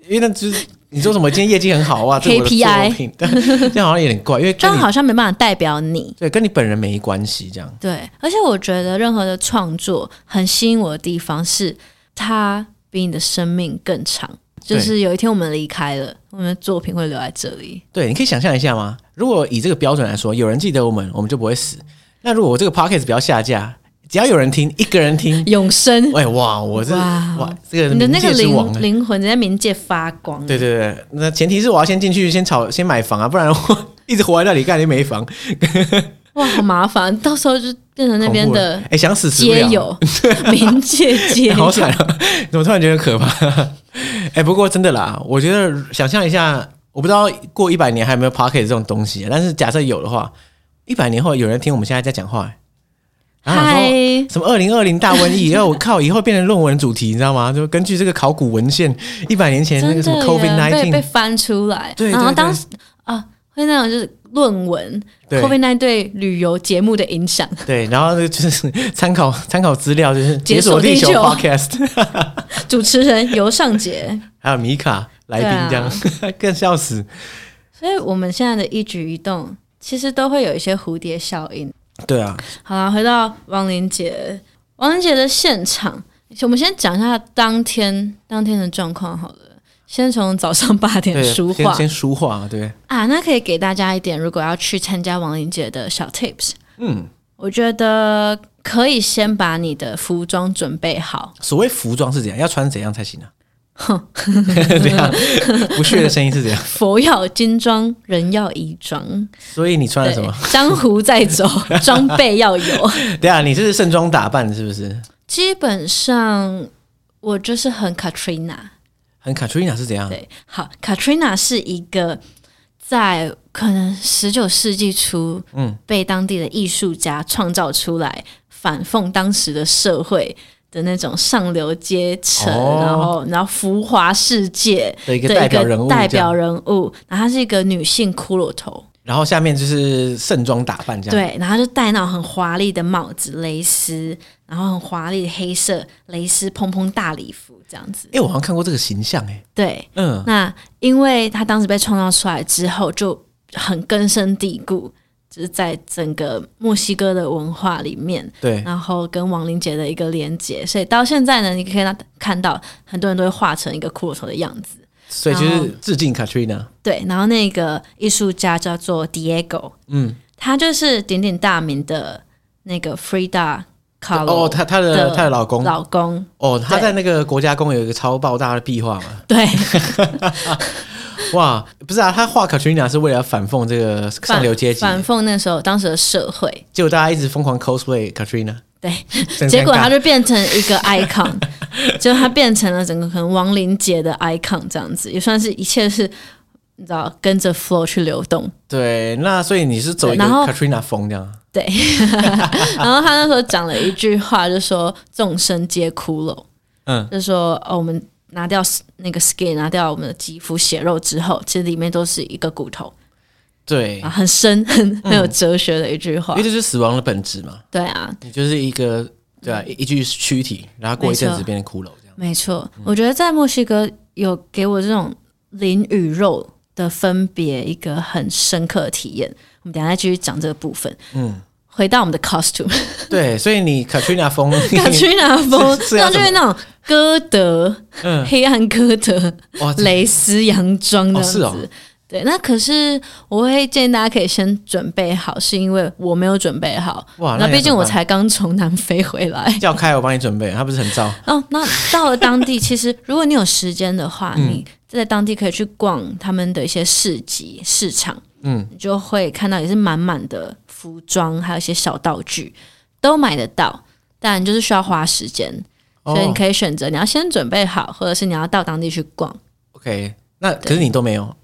因为那就是你说什么今天业绩很好哇，KPI，这样好像有点怪，因为这样好像没办法代表你。对，跟你本人没关系。这样对，而且我觉得任何的创作很吸引我的地方是，它比你的生命更长。就是有一天我们离开了，我们的作品会留在这里。对，你可以想象一下吗？如果以这个标准来说，有人记得我们，我们就不会死。那如果我这个 podcast 不要下架？只要有人听，一个人听，永生。哎哇，我这哇，哇，这个你的那个灵灵魂在冥界发光。对对对，那前提是我要先进去，先炒，先买房啊，不然我 一直活在那里干你没房。哇，好麻烦，到时候就变成那边的哎、欸，想死街友，冥界街友，好惨啊！怎么突然觉得可怕？哎、欸，不过真的啦，我觉得想象一下，我不知道过一百年还有没有 Pocket 这种东西，但是假设有的话，一百年后有人听我们现在在讲话，然后说什么二零二零大瘟疫，然后我靠，以后变成论文主题，你知道吗？就根据这个考古文献，一百年前那个什么 COVID nineteen 被翻出来，对，然后当时啊，会那种就是。论文，COVID nineteen 对旅游节目的影响。对，然后就是参考参考资料，就是解锁地球 Podcast，主持人尤尚杰，还有米卡来宾这样，啊、更笑死。所以我们现在的一举一动，其实都会有一些蝴蝶效应。对啊。好了，回到王林杰，王林杰的现场，我们先讲一下当天当天的状况好了。先从早上八点书画，先书画，对啊，那可以给大家一点，如果要去参加亡灵节的小 tips。嗯，我觉得可以先把你的服装准备好。所谓服装是怎样？要穿怎样才行呢？哼，这 样不屑的声音是怎样？佛要金装，人要衣装。所以你穿了什么？江湖在走，装备要有。对啊，你这是盛装打扮是不是？基本上我就是很 Katrina。很 Katrina 是怎样？对，好，Katrina 是一个在可能十九世纪初，嗯，被当地的艺术家创造出来，反讽当时的社会的那种上流阶层，哦、然后然后浮华世界的一个代表人物，代表人物，然后她是一个女性骷髅头。然后下面就是盛装打扮这样，对，然后就戴那种很华丽的帽子，蕾丝，然后很华丽的黑色蕾丝蓬蓬大礼服这样子。哎，我好像看过这个形象，哎，对，嗯，那因为他当时被创造出来之后，就很根深蒂固，就是在整个墨西哥的文化里面，对，然后跟亡灵节的一个连接，所以到现在呢，你可以看到很多人都会画成一个骷髅头的样子。所以就是致敬 Katrina。对，然后那个艺术家叫做 Diego，嗯，他就是鼎鼎大名的那个 Frida Kahlo。哦，他他的他的老公，老公。哦，他在那个国家公园有一个超爆炸的壁画嘛？对。哇，不是啊，他画 Katrina 是为了反讽这个上流阶级，反讽那时候当时的社会。结果大家一直疯狂 cosplay Katrina。对，结果他就变成一个 icon，就他变成了整个可能亡灵节的 icon 这样子，也算是一切是你知道跟着 flow 去流动。对，那所以你是走一个 Katrina 风这样。对，然后他那时候讲了一句话，就说众生皆骷髅，嗯，就说哦，我们拿掉那个 skin，拿掉我们的肌肤血肉之后，其实里面都是一个骨头。对、啊，很深很很有哲学的一句话，嗯、因为这是死亡的本质嘛。对啊，你就是一个对啊，一具躯体，然后过一阵子变成骷髅这样。没错，嗯、我觉得在墨西哥有给我这种灵与肉的分别一个很深刻的体验。我们等下再继续讲这个部分。嗯，回到我们的 costume。对，所以你 Katrina 风，Katrina 风，那就是那种歌德，嗯，黑暗歌德，哇，蕾丝洋装这样子。哦对，那可是我会建议大家可以先准备好，是因为我没有准备好。哇，那毕竟我才刚从南非回来。叫开我帮你准备，他不是很糟。哦，那到了当地，其实如果你有时间的话，嗯、你在当地可以去逛他们的一些市集市场，嗯，你就会看到也是满满的服装，还有一些小道具都买得到，但就是需要花时间，哦、所以你可以选择你要先准备好，或者是你要到当地去逛。OK，那可是你都没有。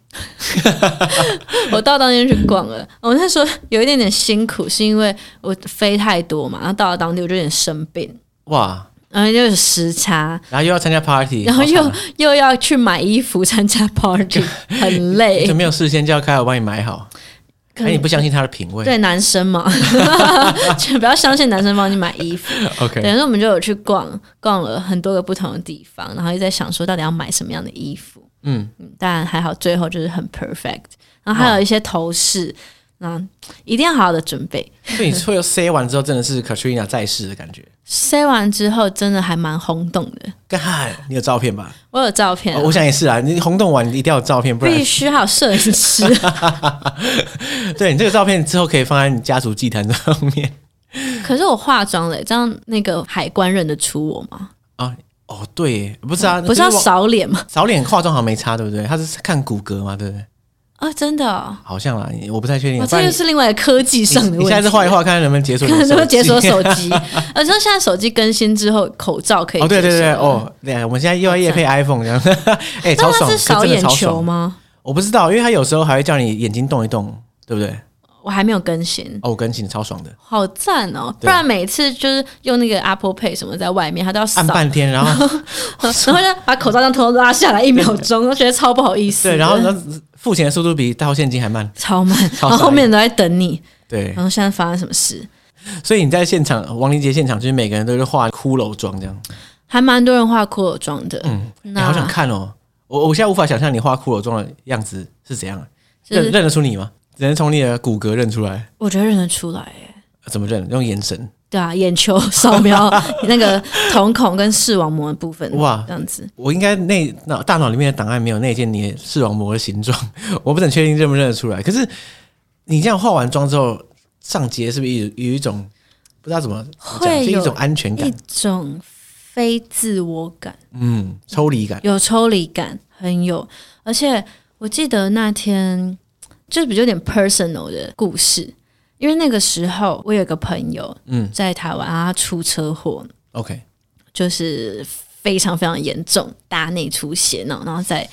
我到当地去逛了，我那时候有一点点辛苦，是因为我飞太多嘛，然后到了当地我就有点生病，哇，然后又有时差，然后又要参加 party，然后又又要去买衣服参加 party，很 累，就没有事先叫开我帮你买好，可你不相信他的品味，对男生嘛，就不要相信男生帮你买衣服，OK，等于说我们就有去逛逛了很多个不同的地方，然后又在想说到底要买什么样的衣服。嗯，但还好，最后就是很 perfect。然后还有一些头饰，那一定要好好的准备。所以你最后塞完之后，真的是 Katrina 在世的感觉。塞完之后，真的还蛮轰动的。干，你有照片吧？我有照片、啊哦，我想也是啊。你轰动完，你一定要有照片，不然必须好摄影师。对，你这个照片之后可以放在你家族祭坛上面。可是我化妆了，这样那个海关认得出我吗？啊。哦，对，不是啊，不是要扫脸吗？扫脸化妆好像没差，对不对？他是看骨骼嘛，对不对？啊，真的、哦，好像啦，我不太确定。哦、这又是另外的科技上的问题。你现在是画一画，看看能不能解锁，看能不能解锁手机。而且现在手机更新之后，口罩可以。哦，对对对，哦，对，我们现在又要夜配 iPhone 这样，哎、欸，超爽，是扫眼球吗？我不知道，因为他有时候还会叫你眼睛动一动，对不对？我还没有更新哦，我更新超爽的，好赞哦！不然每次就是用那个 Apple Pay 什么在外面，他都要按半天，然后然后 就把口罩这样偷偷拉下来一秒钟，我觉得超不好意思。对，然后呢，付钱的速度比掏现金还慢，超慢，然后后面都在等你。对，然后现在发生什么事？所以你在现场亡灵节现场，就是每个人都是画骷髅妆这样，还蛮多人画骷髅妆的。嗯，你好想看哦！我我现在无法想象你画骷髅妆的样子是怎样，认认得出你吗？只能从你的骨骼认出来，我觉得认得出来耶。怎么认？用眼神？对啊，眼球扫描 那个瞳孔跟视网膜的部分。哇，这样子。我应该内脑大脑里面的档案没有内建你的视网膜的形状，我不能确定认不认得出来。可是你这样化完妆之后上街，是不是有有一种不知道怎么讲，是一种安全感，一种非自我感，嗯，抽离感，有抽离感，很有。而且我记得那天。就是比较有点 personal 的故事，因为那个时候我有个朋友，嗯，在台湾，他出车祸，OK，就是非常非常严重，大内出血呢，然后在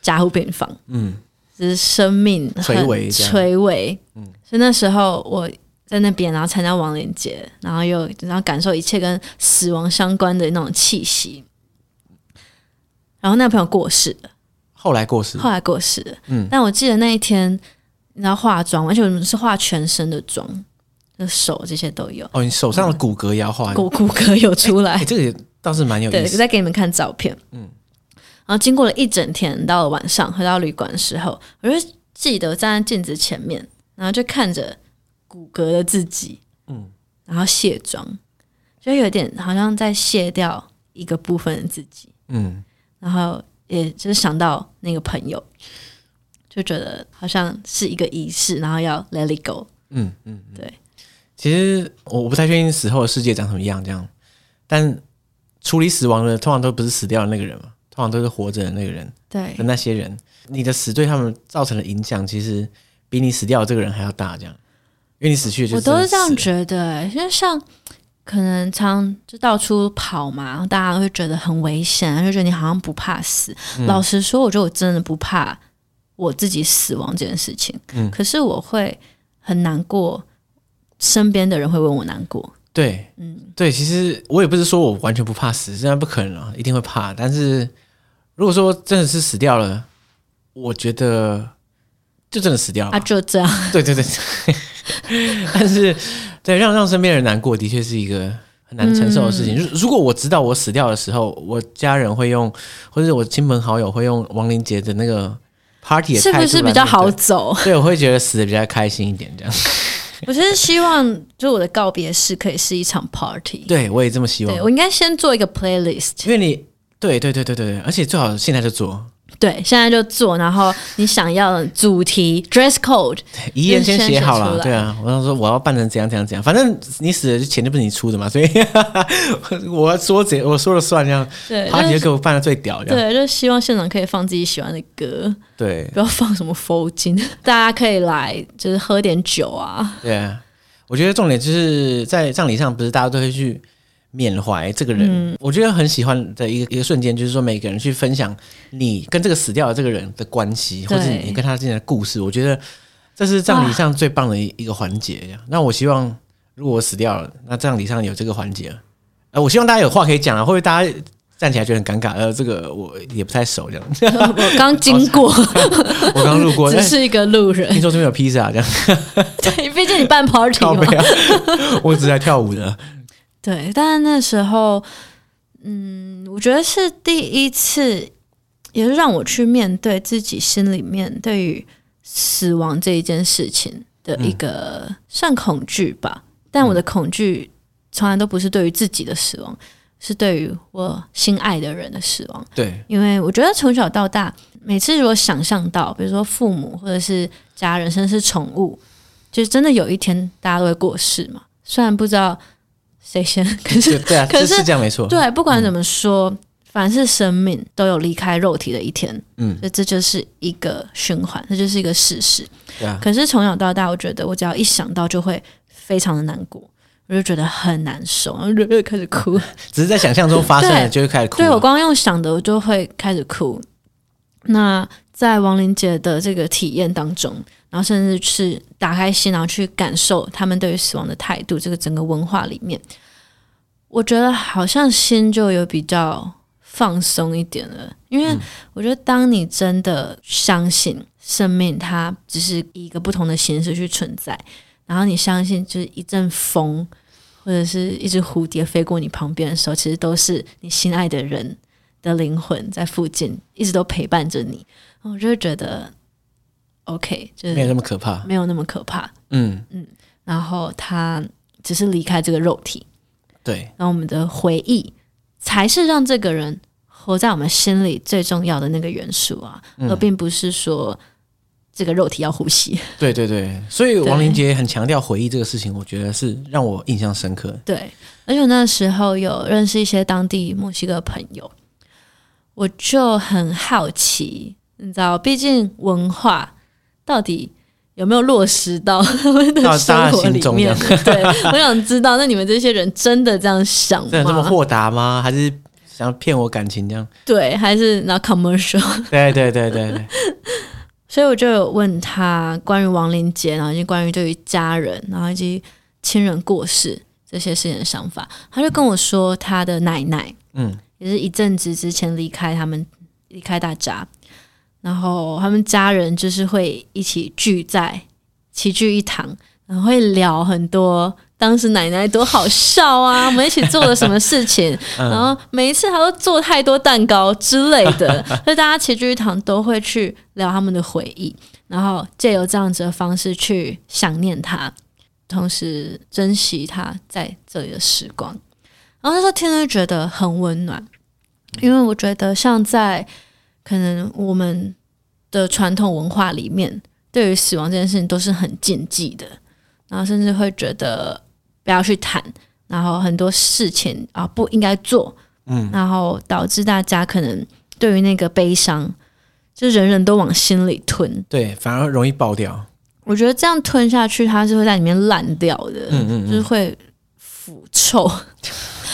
加护病房，嗯，就是生命垂危，垂危，嗯，所以那时候我在那边，然后参加亡灵节，然后又然后感受一切跟死亡相关的那种气息，然后那朋友过世了。后来过世，后来过世了。嗯，但我记得那一天，你知道化妆，而且我们是化全身的妆，那手这些都有。哦，你手上的骨骼也要化，骨骨骼有出来。欸欸、这个也倒是蛮有意思。对，我再给你们看照片。嗯，然后经过了一整天，到了晚上回到旅馆的时候，我就记得站在镜子前面，然后就看着骨骼的自己，嗯，然后卸妆，就有点好像在卸掉一个部分的自己，嗯，然后。也就是想到那个朋友，就觉得好像是一个仪式，然后要 let it go。嗯嗯，对。其实我我不太确定死后的世界长什么样，这样。但处理死亡的通常都不是死掉的那个人嘛，通常都是活着的那个人。对。的那些人，你的死对他们造成的影响，其实比你死掉的这个人还要大，这样。因为你死去的就，我都是这样觉得，因为像。可能常就到处跑嘛，大家会觉得很危险，就觉得你好像不怕死。嗯、老实说，我觉得我真的不怕我自己死亡这件事情。嗯，可是我会很难过，身边的人会为我难过。对，嗯，对，其实我也不是说我完全不怕死，这样不可能啊，一定会怕。但是如果说真的是死掉了，我觉得就真的死掉了，啊，就这样。对对对，但是。对，让让身边人难过，的确是一个很难承受的事情。嗯、如果我知道我死掉的时候，我家人会用，或者是我亲朋好友会用亡灵节的那个 party 的，是不是比较好走？对，我会觉得死的比较开心一点，这样。我其实希望，就我的告别式可以是一场 party。对，我也这么希望。对，我应该先做一个 playlist，因为你，对对对对对，而且最好现在就做。对，现在就做，然后你想要的主题 dress code，遗言先写好了。对啊，我想说我要办成怎样怎样怎样，反正你死了，钱就不是你出的嘛，所以 我说怎我说了算这样。对，他就给我办的最屌这样。对，就希望现场可以放自己喜欢的歌，对，不要放什么佛经，大家可以来就是喝点酒啊。对啊，我觉得重点就是在葬礼上，不是大家都会去。缅怀这个人，嗯、我觉得很喜欢的一个一个瞬间，就是说每个人去分享你跟这个死掉的这个人的关系，或者你跟他之间的故事。我觉得这是葬礼上最棒的一一个环节。那我希望，如果我死掉了，那葬礼上有这个环节，呃，我希望大家有话可以讲啊，会不会大家站起来觉得很尴尬？呃，这个我也不太熟，这样。我刚经过，我刚路过，只是一个路人。听说这边有披萨，这样。对，毕竟你办 party 我只在跳舞的。对，但是那时候，嗯，我觉得是第一次，也是让我去面对自己心里面对于死亡这一件事情的一个算恐惧吧。嗯、但我的恐惧从来都不是对于自己的死亡，是对于我心爱的人的死亡。对，因为我觉得从小到大，每次如果想象到，比如说父母或者是家人，甚至是宠物，就是真的有一天大家都会过世嘛。虽然不知道。谁先？可是对啊，可是是这样没错。对，不管怎么说，嗯、凡是生命都有离开肉体的一天，嗯，所以这就是一个循环，这就是一个事实。可是从小到大，我觉得我只要一想到就会非常的难过，我就觉得很难受，然后就开始哭。只是在想象中发生了，就会开始哭。对，我光用想的，我就会开始哭。那在亡灵节的这个体验当中，然后甚至是打开心，然后去感受他们对于死亡的态度，这个整个文化里面，我觉得好像心就有比较放松一点了。因为我觉得，当你真的相信生命，它只是以一个不同的形式去存在，然后你相信，就是一阵风或者是一只蝴蝶飞过你旁边的时候，其实都是你心爱的人的灵魂在附近，一直都陪伴着你。我就会觉得，OK，就是没有那么可怕，没有那么可怕。嗯嗯，然后他只是离开这个肉体，对，然后我们的回忆才是让这个人活在我们心里最重要的那个元素啊，嗯、而并不是说这个肉体要呼吸。对对对，所以王林杰很强调回忆这个事情，我觉得是让我印象深刻。对，而且那时候有认识一些当地墨西哥朋友，我就很好奇。你知道，毕竟文化到底有没有落实到 他们的生活里面？对，我想知道，那你们这些人真的这样想吗？真的这么豁达吗？还是想要骗我感情这样？对，还是那 commercial？对对对对对。所以我就有问他关于亡灵节，然后以及关于对于家人，然后以及亲人过世这些事情的想法。他就跟我说，他的奶奶，嗯，也是一阵子之前离开他们，离开大家。然后他们家人就是会一起聚在齐聚一堂，然后会聊很多当时奶奶多好笑啊，我们一起做了什么事情，然后每一次他都做太多蛋糕之类的，所以大家齐聚一堂都会去聊他们的回忆，然后借由这样子的方式去想念他，同时珍惜他在这里的时光。然后那时候听着就觉得很温暖，因为我觉得像在。可能我们的传统文化里面，对于死亡这件事情都是很禁忌的，然后甚至会觉得不要去谈，然后很多事情啊不应该做，嗯，然后导致大家可能对于那个悲伤，就人人都往心里吞，对，反而容易爆掉。我觉得这样吞下去，它是会在里面烂掉的，嗯嗯，嗯，就是会腐臭。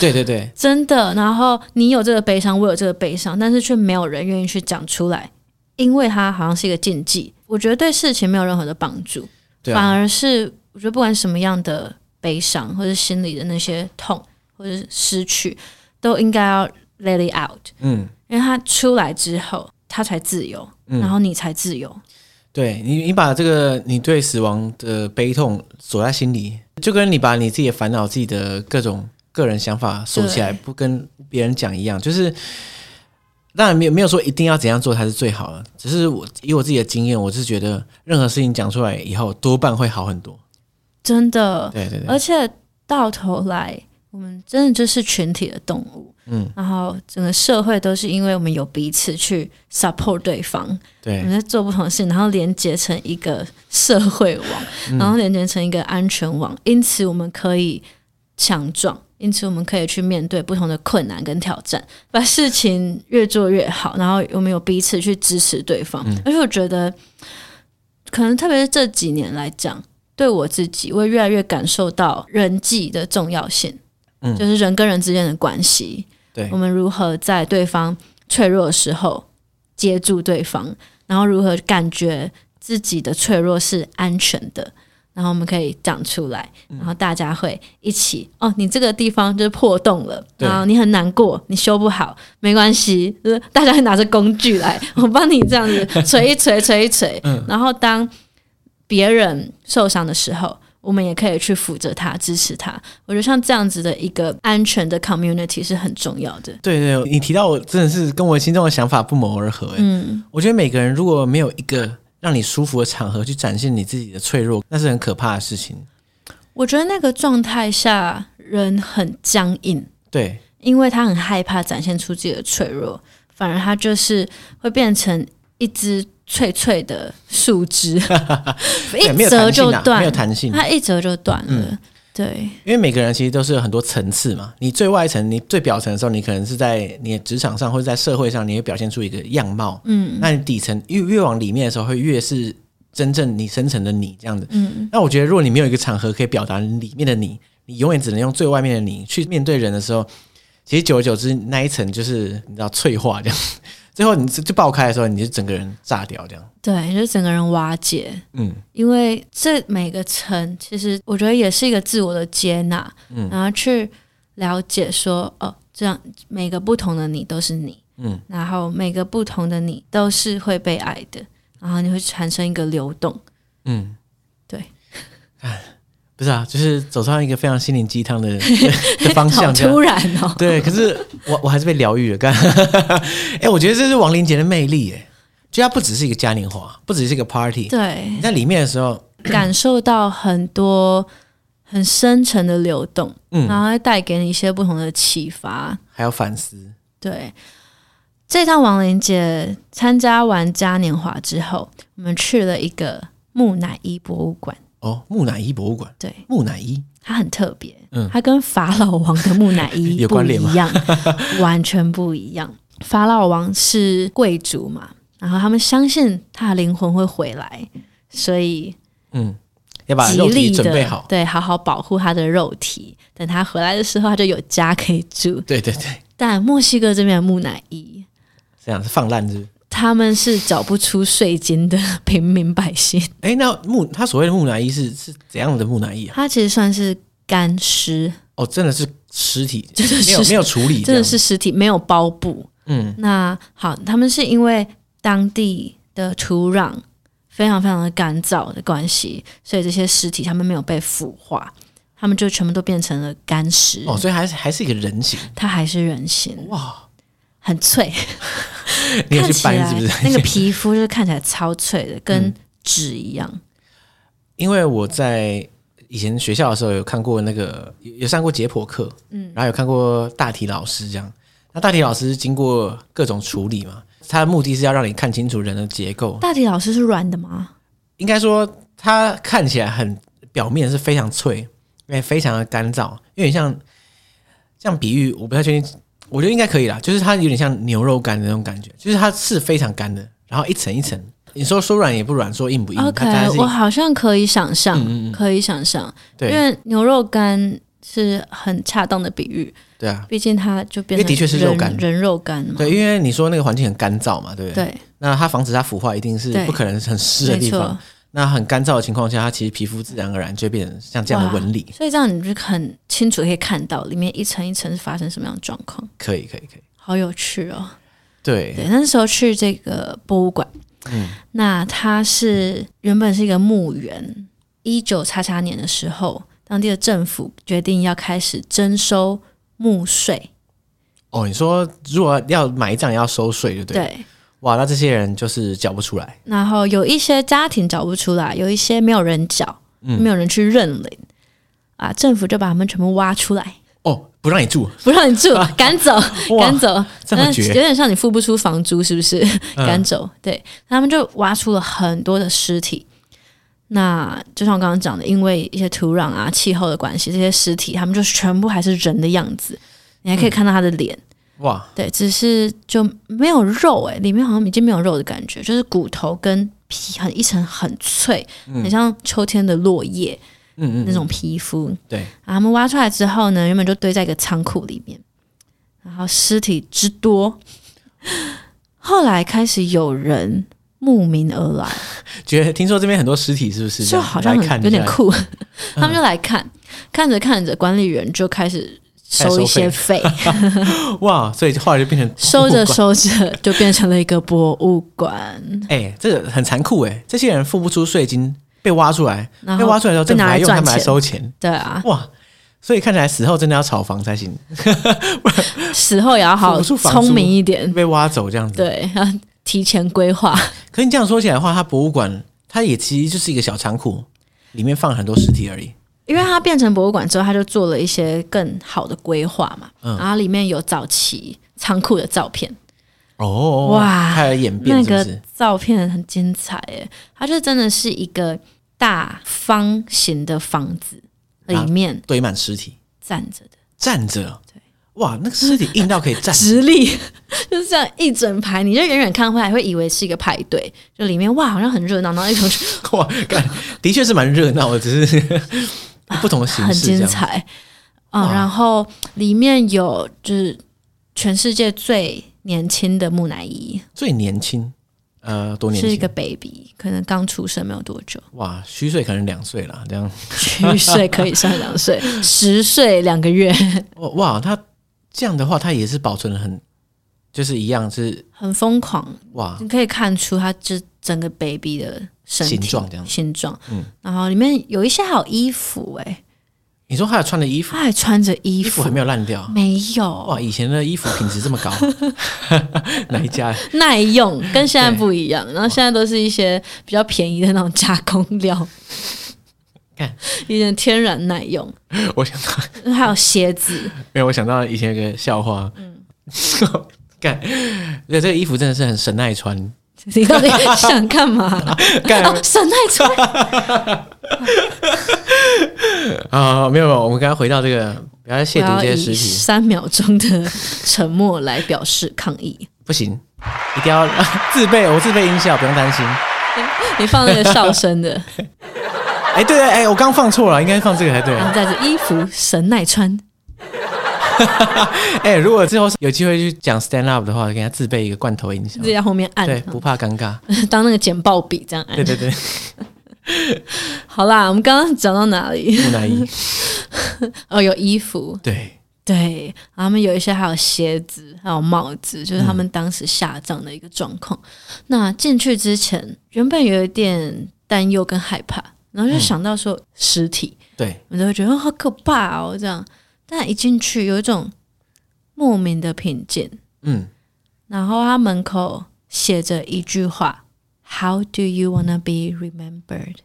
对对对，真的。然后你有这个悲伤，我有这个悲伤，但是却没有人愿意去讲出来，因为它好像是一个禁忌。我觉得对事情没有任何的帮助，啊、反而是我觉得不管什么样的悲伤，或者心里的那些痛，或者是失去，都应该要 let it out。嗯，因为它出来之后，它才自由，嗯、然后你才自由。对你，你把这个你对死亡的悲痛锁在心里，就跟你把你自己的烦恼、自己的各种。个人想法说起来不跟别人讲一样，就是当然没有没有说一定要怎样做才是最好的，只是我以我自己的经验，我是觉得任何事情讲出来以后多半会好很多。真的，对对对，而且到头来我们真的就是群体的动物，嗯，然后整个社会都是因为我们有彼此去 support 对方，对，我们在做不同的事情，然后连接成一个社会网，然后连接成一个安全网，嗯，因此我们可以强壮。因此，我们可以去面对不同的困难跟挑战，把事情越做越好。然后，我们有彼此去支持对方。嗯、而且，我觉得，可能特别是这几年来讲，对我自己，我也越来越感受到人际的重要性。嗯，就是人跟人之间的关系。对，我们如何在对方脆弱的时候接住对方，然后如何感觉自己的脆弱是安全的。然后我们可以讲出来，然后大家会一起哦。你这个地方就是破洞了，然后你很难过，你修不好没关系，就是大家会拿着工具来，我帮你这样子锤一锤，锤一锤。嗯。然后当别人受伤的时候，我们也可以去扶着他，支持他。我觉得像这样子的一个安全的 community 是很重要的。对对，你提到我真的是跟我心中的想法不谋而合。嗯，我觉得每个人如果没有一个。让你舒服的场合去展现你自己的脆弱，那是很可怕的事情。我觉得那个状态下人很僵硬，对，因为他很害怕展现出自己的脆弱，反而他就是会变成一只脆脆的树枝，一折就断，没有弹性，它一折就断了。嗯，对，因为每个人其实都是有很多层次嘛。你最外层、你最表层的时候，你可能是在你的职场上或者在社会上，你会表现出一个样貌。嗯，那你底层越越往里面的时候，会越是真正你深层的你这样子。嗯，那我觉得，如果你没有一个场合可以表达里面的你，你永远只能用最外面的你去面对人的时候，其实久而久之，那一层就是你知道脆化这样。最后你就爆开的时候，你就整个人炸掉，这样。对，你就整个人瓦解。嗯，因为这每个层，其实我觉得也是一个自我的接纳，嗯，然后去了解说，哦，这样每个不同的你都是你，嗯，然后每个不同的你都是会被爱的，然后你会产生一个流动，嗯，对。不是啊，就是走上一个非常心灵鸡汤的 的方向，突然哦。对，可是我我还是被疗愈了。干，哎，我觉得这是亡灵节的魅力，哎，就它不只是一个嘉年华，不只是一个 party。对，你在里面的时候，感受到很多很深沉的流动，嗯，然后会带给你一些不同的启发，还有反思。对，这趟亡灵节参加完嘉年华之后，我们去了一个木乃伊博物馆。哦，木乃伊博物馆，对，木乃伊，它很特别，嗯，它跟法老王的木乃伊 有关联吗？不一样，完全不一样。法老王是贵族嘛，然后他们相信他的灵魂会回来，所以，嗯，要把肉体准备好，对，好好保护他的肉体，等他回来的时候，他就有家可以住。对对对。但墨西哥这边的木乃伊，这样是放烂是？他们是找不出税金的平民百姓。哎、欸，那木他所谓的木乃伊是是怎样的木乃伊啊？它其实算是干尸哦，真的是尸体，就是没有没有处理，真的是尸体，没有包布。嗯，那好，他们是因为当地的土壤非常非常的干燥的关系，所以这些尸体他们没有被腐化，他们就全部都变成了干尸。哦，所以还是还是一个人形，它还是人形。哇！很脆，你有去搬是不是？那个皮肤就是看起来超脆的，跟纸一样。因为我在以前学校的时候有看过那个，有上过解剖课，嗯，然后有看过大体老师这样。那大体老师经过各种处理嘛，他的目的是要让你看清楚人的结构。大体老师是软的吗？应该说，它看起来很表面是非常脆，因为非常的干燥，有点像这样比喻，我不太确定。我觉得应该可以啦，就是它有点像牛肉干的那种感觉，就是它是非常干的，然后一层一层。你说说软也不软，说硬不硬？OK，我好像可以想象，嗯嗯可以想象，对，因为牛肉干是很恰当的比喻。对啊，毕竟它就变成因为的确是肉干，人肉干嘛。对，因为你说那个环境很干燥嘛，对不对？对。那它防止它腐化，一定是不可能很湿的地方。那很干燥的情况下，它其实皮肤自然而然就变成像这样的纹理。所以这样你就很清楚可以看到里面一层一层是发生什么样的状况。可以，可以，可以。好有趣哦。对对，那时候去这个博物馆，嗯，那它是原本是一个墓园。一九叉叉年的时候，当地的政府决定要开始征收墓税。哦，你说如果要埋葬要收税，对不对？对。哇，那这些人就是缴不出来，然后有一些家庭缴不出来，有一些没有人缴，嗯、没有人去认领，啊，政府就把他们全部挖出来，哦，不让你住，不让你住，赶走，赶走，这么绝，有点像你付不出房租，是不是？赶走，对，他们就挖出了很多的尸体。那就像我刚刚讲的，因为一些土壤啊、气候的关系，这些尸体他们就全部还是人的样子，你还可以看到他的脸。嗯哇，对，只是就没有肉哎，里面好像已经没有肉的感觉，就是骨头跟皮很一层很脆，很像秋天的落叶，嗯嗯，那种皮肤。对，然后他们挖出来之后呢，原本就堆在一个仓库里面，然后尸体之多，后来开始有人慕名而来，觉得听说这边很多尸体，是不是？就好像有点酷，他们就来看，看着看着，管理员就开始。收一些费，哇！所以后来就变成收着收着就变成了一个博物馆。哎、欸，这个很残酷哎！这些人付不出税金，被挖出来，被挖出来之后，政府还用他们来收钱。对啊，哇！所以看起来死后真的要炒房才行，死后也要好聪明一点，被挖走这样子。对，要提前规划。可你这样说起来的话，它博物馆它也其实就是一个小仓库，里面放很多尸体而已。因为它变成博物馆之后，他就做了一些更好的规划嘛，嗯、然后里面有早期仓库的照片。哦，哇，它的演变是是？那个照片很精彩诶，它就真的是一个大方形的房子，里面堆满尸体，站着的，站着。哇，那个尸体硬到可以站直立，就是这样一整排，你就远远看会还会以为是一个派对，就里面哇好像很热闹，然后一头 哇，干的确是蛮热闹的，只是不同的形式，很精彩啊、嗯。然后里面有就是全世界最年轻的木乃伊，最年轻，呃，多年轻？是一个 baby，可能刚出生没有多久。哇，虚岁可能两岁啦，这样虚岁可以算两岁，十岁两个月。哇，他。这样的话，他也是保存的很，就是一样是很疯狂哇！你可以看出他这整个 baby 的身体形状这样。形状，嗯，然后里面有一些还有衣服哎、欸，你说他还穿的衣服，他还穿着衣服，衣服还没有烂掉，没有。哇！以前的衣服品质这么高，哪一家？耐用跟现在不一样，然后现在都是一些比较便宜的那种加工料。看，有点天然耐用。我想到 还有鞋子，没有，我想到以前有个笑话。嗯，干，对，这个衣服真的是很神耐穿。你到底 想干嘛？干、哦、神奈川。啊，没有没有，我们刚刚回到这个，不要亵渎这些尸体。三秒钟的沉默来表示抗议。不行，一定要自备，我自备音效，不用担心。你放那个笑声的。哎、欸，对对，哎、欸，我刚放错了，应该放这个才对。然后带着衣服神耐穿。哎、欸，如果之后有机会去讲 stand up 的话，给他自备一个罐头音响，在后面按，对，不怕尴尬，当那个简报笔这样按。对对对。好啦，我们刚刚讲到哪里？木乃伊。哦，有衣服。对对，然后他们有一些还有鞋子，还有帽子，就是他们当时下葬的一个状况。嗯、那进去之前，原本有一点担忧跟害怕。然后就想到说尸体，嗯、对，我就会觉得好可怕哦，这样。但一进去有一种莫名的平静，嗯。然后他门口写着一句话：“How do you wanna be remembered？”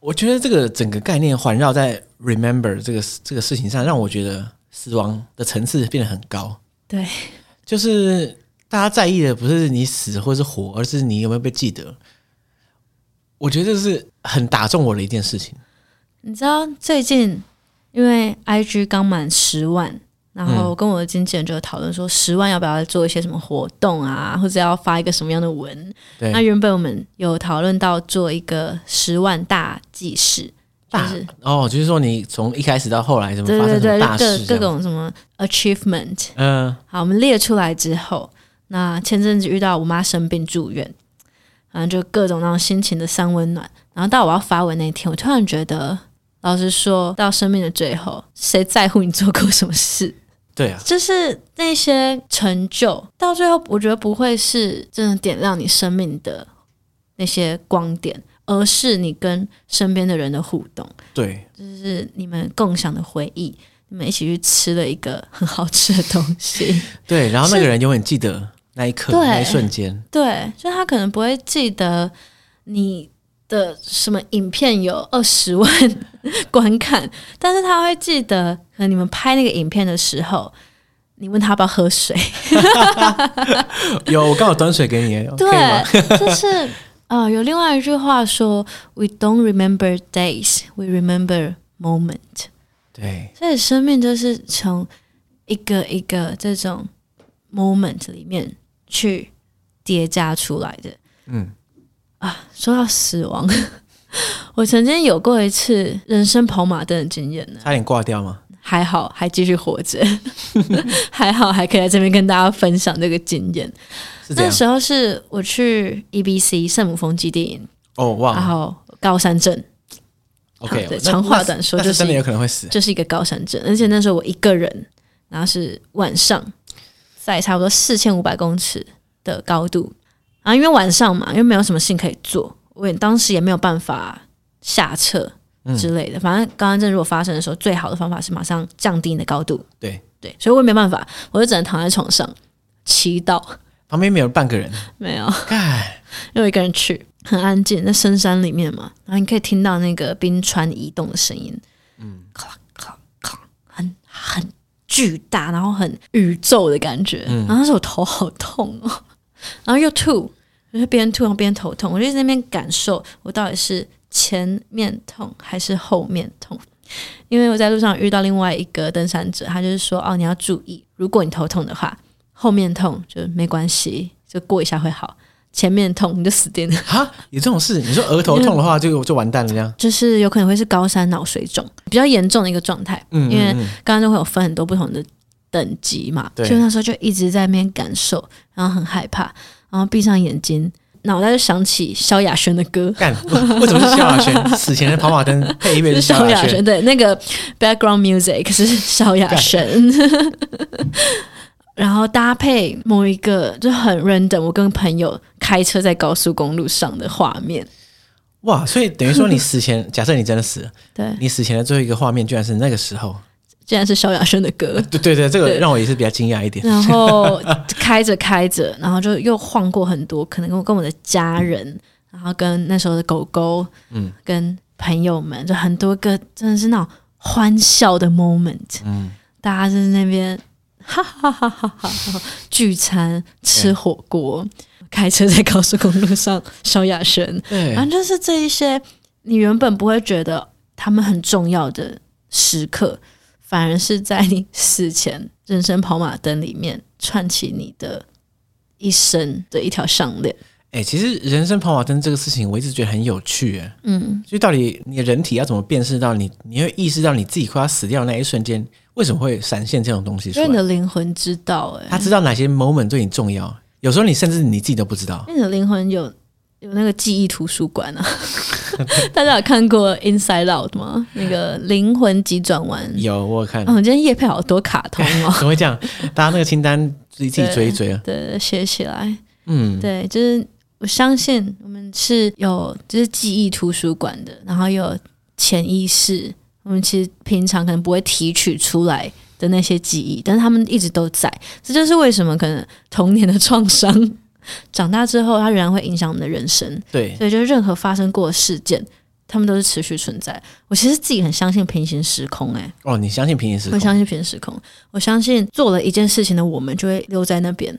我觉得这个整个概念环绕在 “remember” 这个这个事情上，让我觉得死亡的层次变得很高。对，就是大家在意的不是你死或是活，而是你有没有被记得。我觉得这是很打中我的一件事情。你知道最近因为 IG 刚满十万，然后跟我的经纪人就讨论说，十万要不要做一些什么活动啊，或者要发一个什么样的文？对。那原本我们有讨论到做一个十万大记事，就是哦，就是说你从一开始到后来怎么发生什么大事，各各种什么 achievement。嗯。好，我们列出来之后，那前阵子遇到我妈生病住院。反正就各种那种心情的三温暖，然后到我要发文那天，我突然觉得，老实说，到生命的最后，谁在乎你做过什么事？对啊，就是那些成就，到最后，我觉得不会是真的点亮你生命的那些光点，而是你跟身边的人的互动。对，就是你们共享的回忆，你们一起去吃了一个很好吃的东西。对，然后那个人永远记得。那一刻，那一瞬间，对，就他可能不会记得你的什么影片有二十万 观看，但是他会记得，可能你们拍那个影片的时候，你问他要不要喝水，有，我刚好端水给你，对，就是啊、呃，有另外一句话说，We don't remember days, we remember moment。对，所以生命就是从一个一个这种 moment 里面。去叠加出来的，嗯。啊，说到死亡，我曾经有过一次人生跑马灯的经验呢，差点挂掉吗？还好，还继续活着，还好，还可以在这边跟大家分享这个经验。那时候是我去 EBC 圣母峰基地营哦，哇，然后高山镇，OK，对，长话短说，就是真的有可能会死，就是一个高山镇，而且那时候我一个人，然后是晚上。在差不多四千五百公尺的高度啊，因为晚上嘛，因为没有什么事情可以做，我也当时也没有办法下撤之类的。嗯、反正高山症如果发生的时候，最好的方法是马上降低你的高度。对对，所以我也没办法，我就只能躺在床上祈祷。旁边没有半个人，没有，因为我一个人去，很安静，在深山里面嘛，然后你可以听到那个冰川移动的声音，嗯，咔咔咔，很很。巨大，然后很宇宙的感觉，嗯、然后那时候我头好痛哦，然后又吐，就是边吐然后边头痛，我就在那边感受我到底是前面痛还是后面痛。因为我在路上遇到另外一个登山者，他就是说哦，你要注意，如果你头痛的话，后面痛就没关系，就过一下会好；前面痛你就死定了。哈，有这种事？你说额头痛的话就，就就完蛋了，这样就是有可能会是高山脑水肿，比较严重的一个状态。嗯，因为刚刚就会有分很多不同的等级嘛，对，所以那时候就一直在那边感受，然后很害怕，然后闭上眼睛。脑袋就想起萧亚轩的歌，干，为什么是萧亚轩？死前的跑马灯配乐是萧亚轩，对，那个 background music 是萧亚轩，然后搭配某一个就很 random，我跟朋友开车在高速公路上的画面。哇，所以等于说你 死前，假设你真的死了，对，你死前的最后一个画面，居然是那个时候。竟然是萧亚轩的歌，对对对，这个让我也是比较惊讶一点。然后 开着开着，然后就又晃过很多，可能跟我跟我的家人，嗯、然后跟那时候的狗狗，嗯，跟朋友们，就很多个真的是那种欢笑的 moment，嗯，大家在那边哈哈哈哈哈哈聚餐吃火锅，嗯、开车在高速公路上，萧亚轩，对，反正就是这一些你原本不会觉得他们很重要的时刻。反而是在你死前人生跑马灯里面串起你的一生的一条项链。哎、欸，其实人生跑马灯这个事情，我一直觉得很有趣。哎，嗯，所以到底你的人体要怎么辨识到你？你会意识到你自己快要死掉的那一瞬间，为什么会闪现这种东西？因为你的灵魂知道、欸，哎，他知道哪些 moment 对你重要。有时候你甚至你自己都不知道。因为你的灵魂有有那个记忆图书馆啊。大家有看过《Inside Out》吗？那个灵魂急转弯有，我有看。嗯，今天叶配好多卡通哦。怎么会这样？大家那个清单自己自己追一追啊。对，写起来。嗯，对，就是我相信我们是有就是记忆图书馆的，然后有潜意识，我们其实平常可能不会提取出来的那些记忆，但是他们一直都在。这就是为什么可能童年的创伤。长大之后，它仍然会影响我们的人生。对，所以就是任何发生过的事件，他们都是持续存在。我其实自己很相信平行时空、欸，哎，哦，你相信平行时空？我相信平行时空。我相信做了一件事情的我们就会留在那边。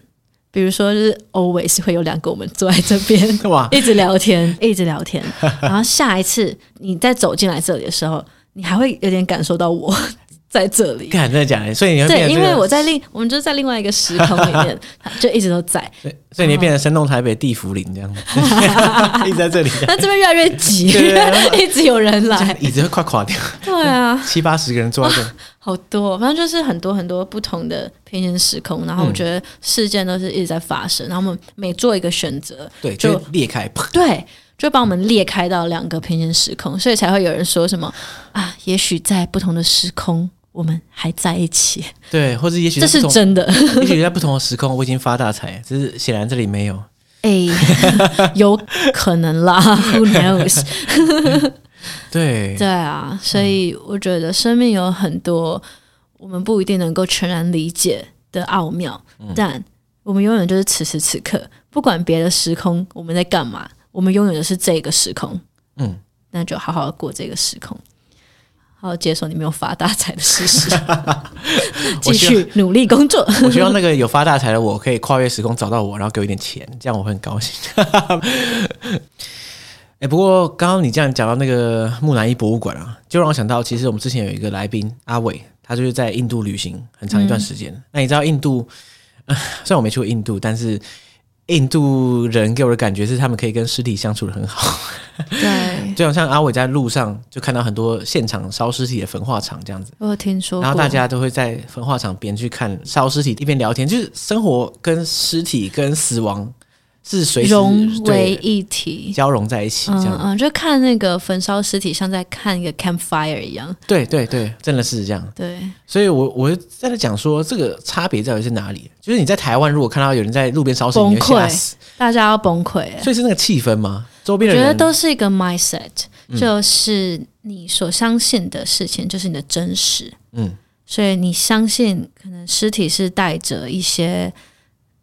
比如说，就是 always 会有两个我们坐在这边，哇，一直聊天，一直聊天。然后下一次你再走进来这里的时候，你还会有点感受到我。在这里，看真的假的？所以你会对，因为我在另，我们就是在另外一个时空里面，就一直都在。所以你变成生动台北地福林这样，一直在这里。那这边越来越挤，一直有人来，椅子会快垮掉。对啊，七八十个人坐在这，好多。反正就是很多很多不同的平行时空，然后我觉得事件都是一直在发生，然后我们每做一个选择，对，就裂开，对，就把我们裂开到两个平行时空，所以才会有人说什么啊？也许在不同的时空。我们还在一起，对，或者也许这是真的，也许在不同的时空，我已经发大财，只是显然这里没有。哎、欸，有可能啦，Who knows？对，对啊，所以我觉得生命有很多我们不一定能够全然理解的奥妙，嗯、但我们永远就是此时此刻，不管别的时空我们在干嘛，我们拥有的是这个时空。嗯，那就好好的过这个时空。好，接受你没有发大财的事实，继续努力工作。我希望那个有发大财的我可以跨越时空找到我，然后给我一点钱，这样我会很高兴。哎、欸，不过刚刚你这样讲到那个木乃伊博物馆啊，就让我想到，其实我们之前有一个来宾阿伟，他就是在印度旅行很长一段时间。嗯、那你知道印度？虽然我没去过印度，但是。印度人给我的感觉是，他们可以跟尸体相处的很好。对，就好像阿伟在路上就看到很多现场烧尸体的焚化厂这样子。我有听说。然后大家都会在焚化厂边去看烧尸体，一边聊天，就是生活跟尸体跟死亡。是随时融为一体，交融在一起，这样嗯，嗯，就看那个焚烧尸体，像在看一个 campfire 一样。对对对，真的是这样。对，所以我我在那讲说，这个差别在于是哪里？就是你在台湾，如果看到有人在路边烧尸，崩溃，大家要崩溃。所以是那个气氛吗？周边的人我觉得都是一个 mindset，就是你所相信的事情就是你的真实。嗯，所以你相信可能尸体是带着一些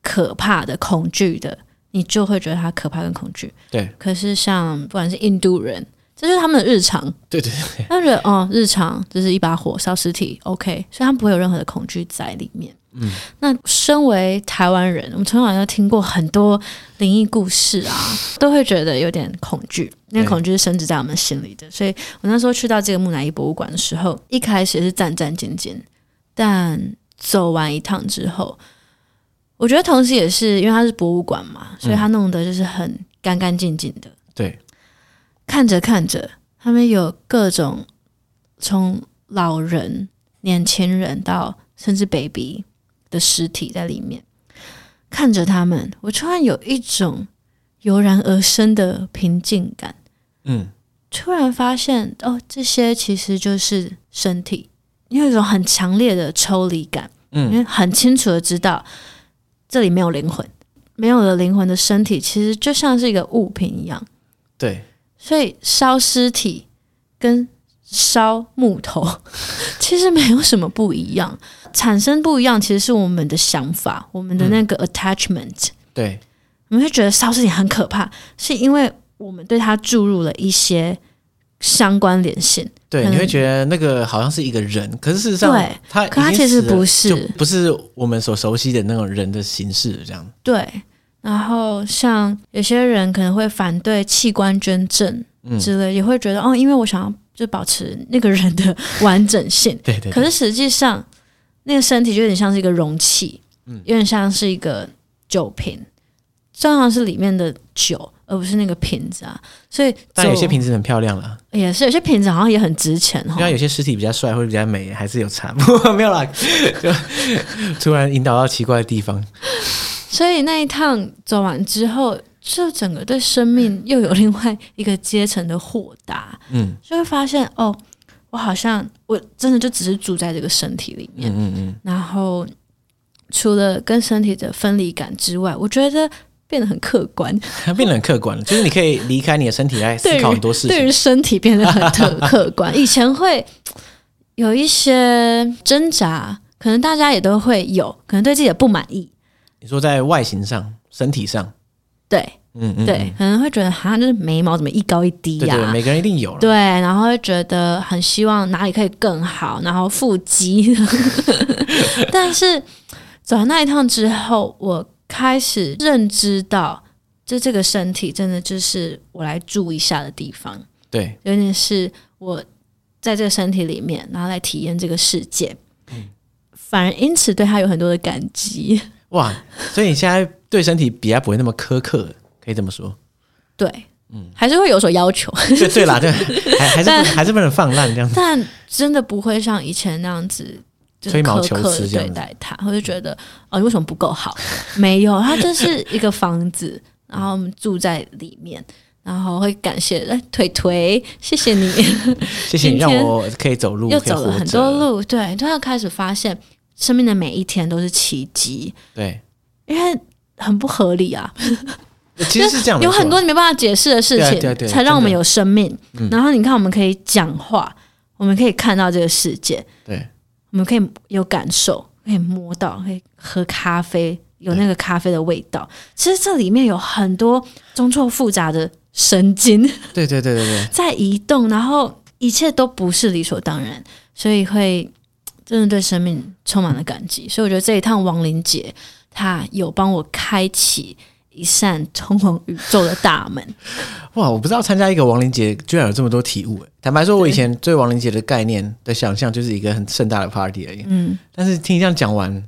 可怕的恐惧的。你就会觉得他可怕跟恐惧。对。可是像不管是印度人，这就是他们的日常。对对对。他们觉得哦，日常就是一把火烧尸体，OK，所以他们不会有任何的恐惧在里面。嗯，那身为台湾人，我们从小就听过很多灵异故事啊，都会觉得有点恐惧。那个恐惧是深植在我们心里的。所以我那时候去到这个木乃伊博物馆的时候，一开始是战战兢兢，但走完一趟之后，我觉得同时也是因为它是博物馆嘛，所以它弄得就是很干干净净的。对，看着看着，他们有各种从老人、年轻人到甚至 baby 的尸体在里面，看着他们，我突然有一种油然而生的平静感。嗯，突然发现哦，这些其实就是身体，有一种很强烈的抽离感。嗯，因为很清楚的知道这里没有灵魂，没有了灵魂的身体，其实就像是一个物品一样。对，所以烧尸体跟烧木头 其实没有什么不一样，产生不一样其实是我们的想法，我们的那个 attachment。嗯、对，我们会觉得烧尸体很可怕，是因为我们对它注入了一些相关联性。对，你会觉得那个好像是一个人，可是事实上，对，他可他其实不是，不是我们所熟悉的那种人的形式这样。对。然后，像有些人可能会反对器官捐赠之类，嗯、也会觉得哦，因为我想要就保持那个人的完整性。对，对对。可是实际上，那个身体就有点像是一个容器，嗯，有点像是一个酒瓶，重要是里面的酒，而不是那个瓶子啊。所以，但有些瓶子很漂亮了，也是有些瓶子好像也很值钱哈。因为有些尸体比较帅或者比较美，还是有差。没有啦，就突然引导到奇怪的地方。所以那一趟走完之后，就整个对生命又有另外一个阶层的豁达，嗯，就会发现哦，我好像我真的就只是住在这个身体里面，嗯嗯嗯，然后除了跟身体的分离感之外，我觉得变得很客观，变得很客观，就是你可以离开你的身体来思考很多事情，对于身体变得很特客观。以前会有一些挣扎，可能大家也都会有，可能对自己的不满意。你说在外形上、身体上，对，嗯嗯，对，可能会觉得好像就是眉毛怎么一高一低呀？对，每个人一定有。对，然后会觉得很希望哪里可以更好，然后腹肌。但是走完那一趟之后，我开始认知到，就这个身体真的就是我来住一下的地方。对，有点是我在这个身体里面，然后来体验这个世界。嗯，反而因此对他有很多的感激。哇，所以你现在对身体比较不会那么苛刻，可以这么说？对，嗯，还是会有所要求。对对啦，对，还还是还是不能放烂这样子。但真的不会像以前那样子吹毛求疵对待他，我就觉得哦，你为什么不够好？没有，他就是一个房子，然后我们住在里面，然后会感谢哎腿腿，谢谢你，谢谢你让我可以走路，又走了很多路，对，突然开始发现。生命的每一天都是奇迹，对，因为很不合理啊。其实是这样，有很多你没办法解释的事情，才让我们有生命。然后你看，我们可以讲话，我们可以看到这个世界，对，我们可以有感受，可以摸到，可以喝咖啡，有那个咖啡的味道。其实这里面有很多错综复杂的神经，对对对对对，在移动，然后一切都不是理所当然，所以会。真的对生命充满了感激，所以我觉得这一趟亡灵节，它有帮我开启一扇通往宇宙的大门。哇！我不知道参加一个亡灵节居然有这么多体悟。坦白说，我以前对亡灵节的概念的想象就是一个很盛大的 party 而已。嗯，但是听你这样讲完，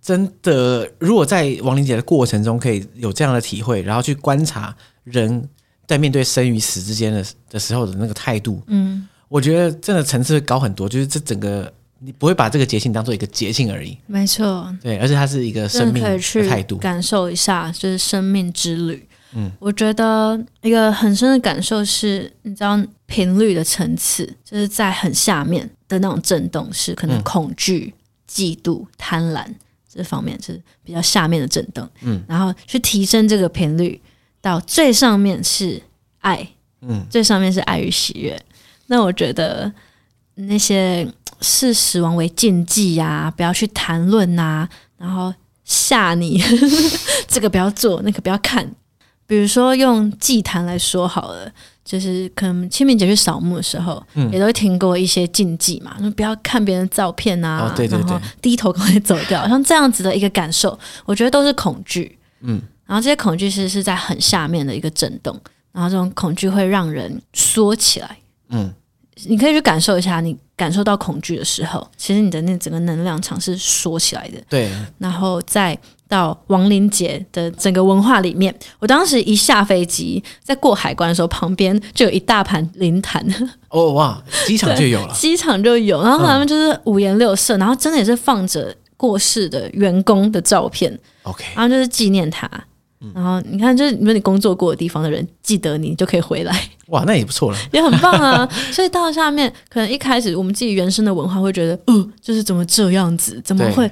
真的，如果在亡灵节的过程中可以有这样的体会，然后去观察人在面对生与死之间的的时候的那个态度，嗯，我觉得真的层次会高很多。就是这整个。你不会把这个节庆当做一个节庆而已，没错，对，而且它是一个生命的态度，感受一下就是生命之旅。嗯，我觉得一个很深的感受是，你知道频率的层次，就是在很下面的那种震动，是可能恐惧、嫉妒、贪婪这方面是比较下面的震动。嗯，然后去提升这个频率到最上面是爱，嗯，最上面是爱与喜悦。那我觉得那些。视死亡为禁忌呀、啊，不要去谈论呐，然后吓你 这个不要做，那个不要看。比如说用祭坛来说好了，就是可能清明节去扫墓的时候，嗯、也都会听过一些禁忌嘛，说不要看别人的照片啊，哦、对对对，然后低头赶快走掉，像这样子的一个感受，我觉得都是恐惧。嗯，然后这些恐惧是是在很下面的一个震动，然后这种恐惧会让人缩起来。嗯，你可以去感受一下，你感受到恐惧的时候，其实你的那整个能量场是缩起来的。对，然后再到亡灵节的整个文化里面，我当时一下飞机，在过海关的时候，旁边就有一大盘灵坛。哦哇，机场就有了，机场就有，然后他们就是五颜六色，嗯、然后真的也是放着过世的员工的照片。OK，然后就是纪念他。然后你看，就是如果你工作过的地方的人记得你，就可以回来。哇，那也不错了，也很棒啊。所以到下面，可能一开始我们自己原生的文化会觉得，呃，就是怎么这样子，怎么会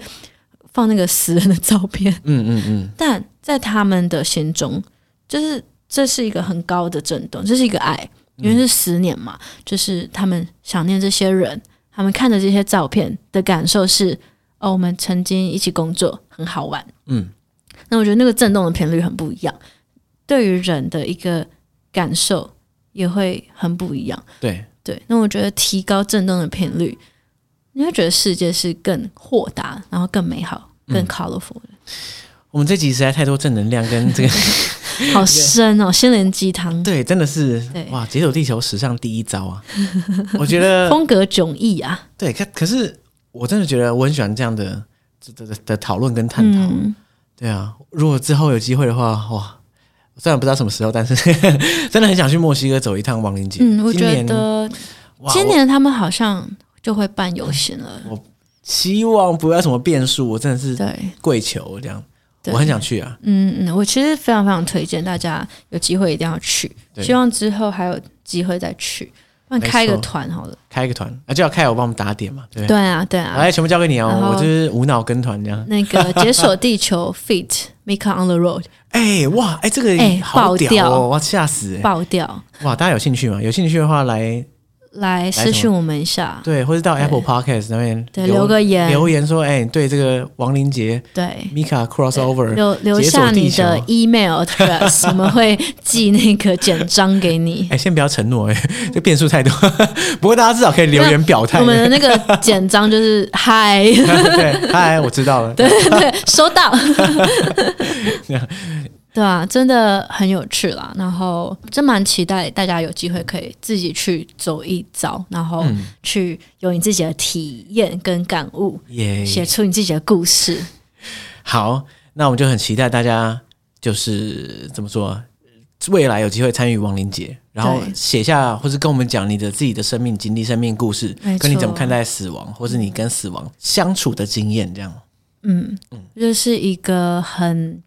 放那个死人的照片？嗯嗯嗯。但在他们的心中，就是这是一个很高的震动，这是一个爱，因为是十年嘛，嗯、就是他们想念这些人，他们看着这些照片的感受是，哦，我们曾经一起工作，很好玩。嗯。那我觉得那个震动的频率很不一样，对于人的一个感受也会很不一样。对对，那我觉得提高震动的频率，你会觉得世界是更豁达，然后更美好、更 colorful 的。嗯、我们这集实在太多正能量跟这个，好深哦，心灵鸡汤。对，真的是哇，解锁地球史上第一招啊！我觉得 风格迥异啊。对，可可是我真的觉得我很喜欢这样的的的的讨论跟探讨。嗯对啊，如果之后有机会的话，哇，虽然不知道什么时候，但是 真的很想去墨西哥走一趟亡灵节。嗯，我觉得今年他们好像就会办游行了。我希望不要什么变数，我真的是跪求这样，我很想去啊。嗯嗯，我其实非常非常推荐大家有机会一定要去，希望之后还有机会再去。开一个团好了，开一个团，那就要开我帮我们打点嘛，对对啊，对啊，来全部交给你哦，我就是无脑跟团这样。那个解锁地球 feat. Make on the road，哎哇，哎这个哎爆掉哦，哇吓死，爆掉哇！大家有兴趣吗？有兴趣的话来。来私讯我们一下，对，或者到 Apple Podcast 那边对留个言，留言说，哎，对这个王林杰，对 Mika crossover，留留下你的 email address，我们会寄那个简章给你。哎，先不要承诺，哎，这变数太多。不过大家至少可以留言表态。我们的那个简章就是嗨，对，嗨，我知道了，对对对，收到。对啊，真的很有趣啦。然后真蛮期待大家有机会可以自己去走一遭，然后去有你自己的体验跟感悟，嗯、写出你自己的故事。好，那我们就很期待大家就是怎么说，未来有机会参与亡灵节，然后写下或是跟我们讲你的自己的生命经历、生命故事，跟你怎么看待死亡，或是你跟死亡相处的经验，这样。嗯嗯，这、就是一个很。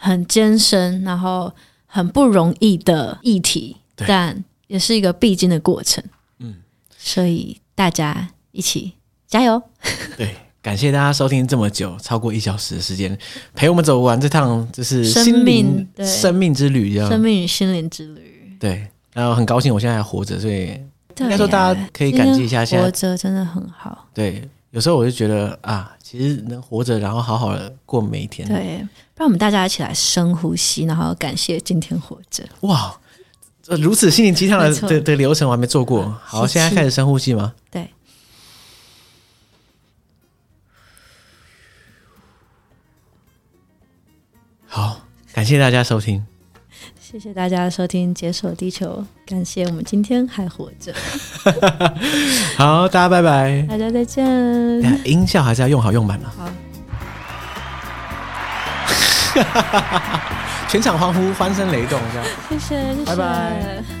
很艰深，然后很不容易的议题，但也是一个必经的过程。嗯，所以大家一起加油。对，感谢大家收听这么久，超过一小时的时间，陪我们走完这趟就是生命生命之旅，生命与心灵之旅。对，然后很高兴我现在还活着，所以应该说大家可以感激一下，现在活着真的很好。对，有时候我就觉得啊，其实能活着，然后好好的过每一天。对。让我们大家一起来深呼吸，然后感谢今天活着。哇，如此心灵鸡汤的的流程我还没做过。好，现在开始深呼吸吗？对。好，感谢大家收听。谢谢大家收听《解锁地球》，感谢我们今天还活着。好，大家拜拜，大家再见。音效还是要用好用满了。好。全场欢呼，欢声雷动，这样。谢谢，谢谢，拜拜。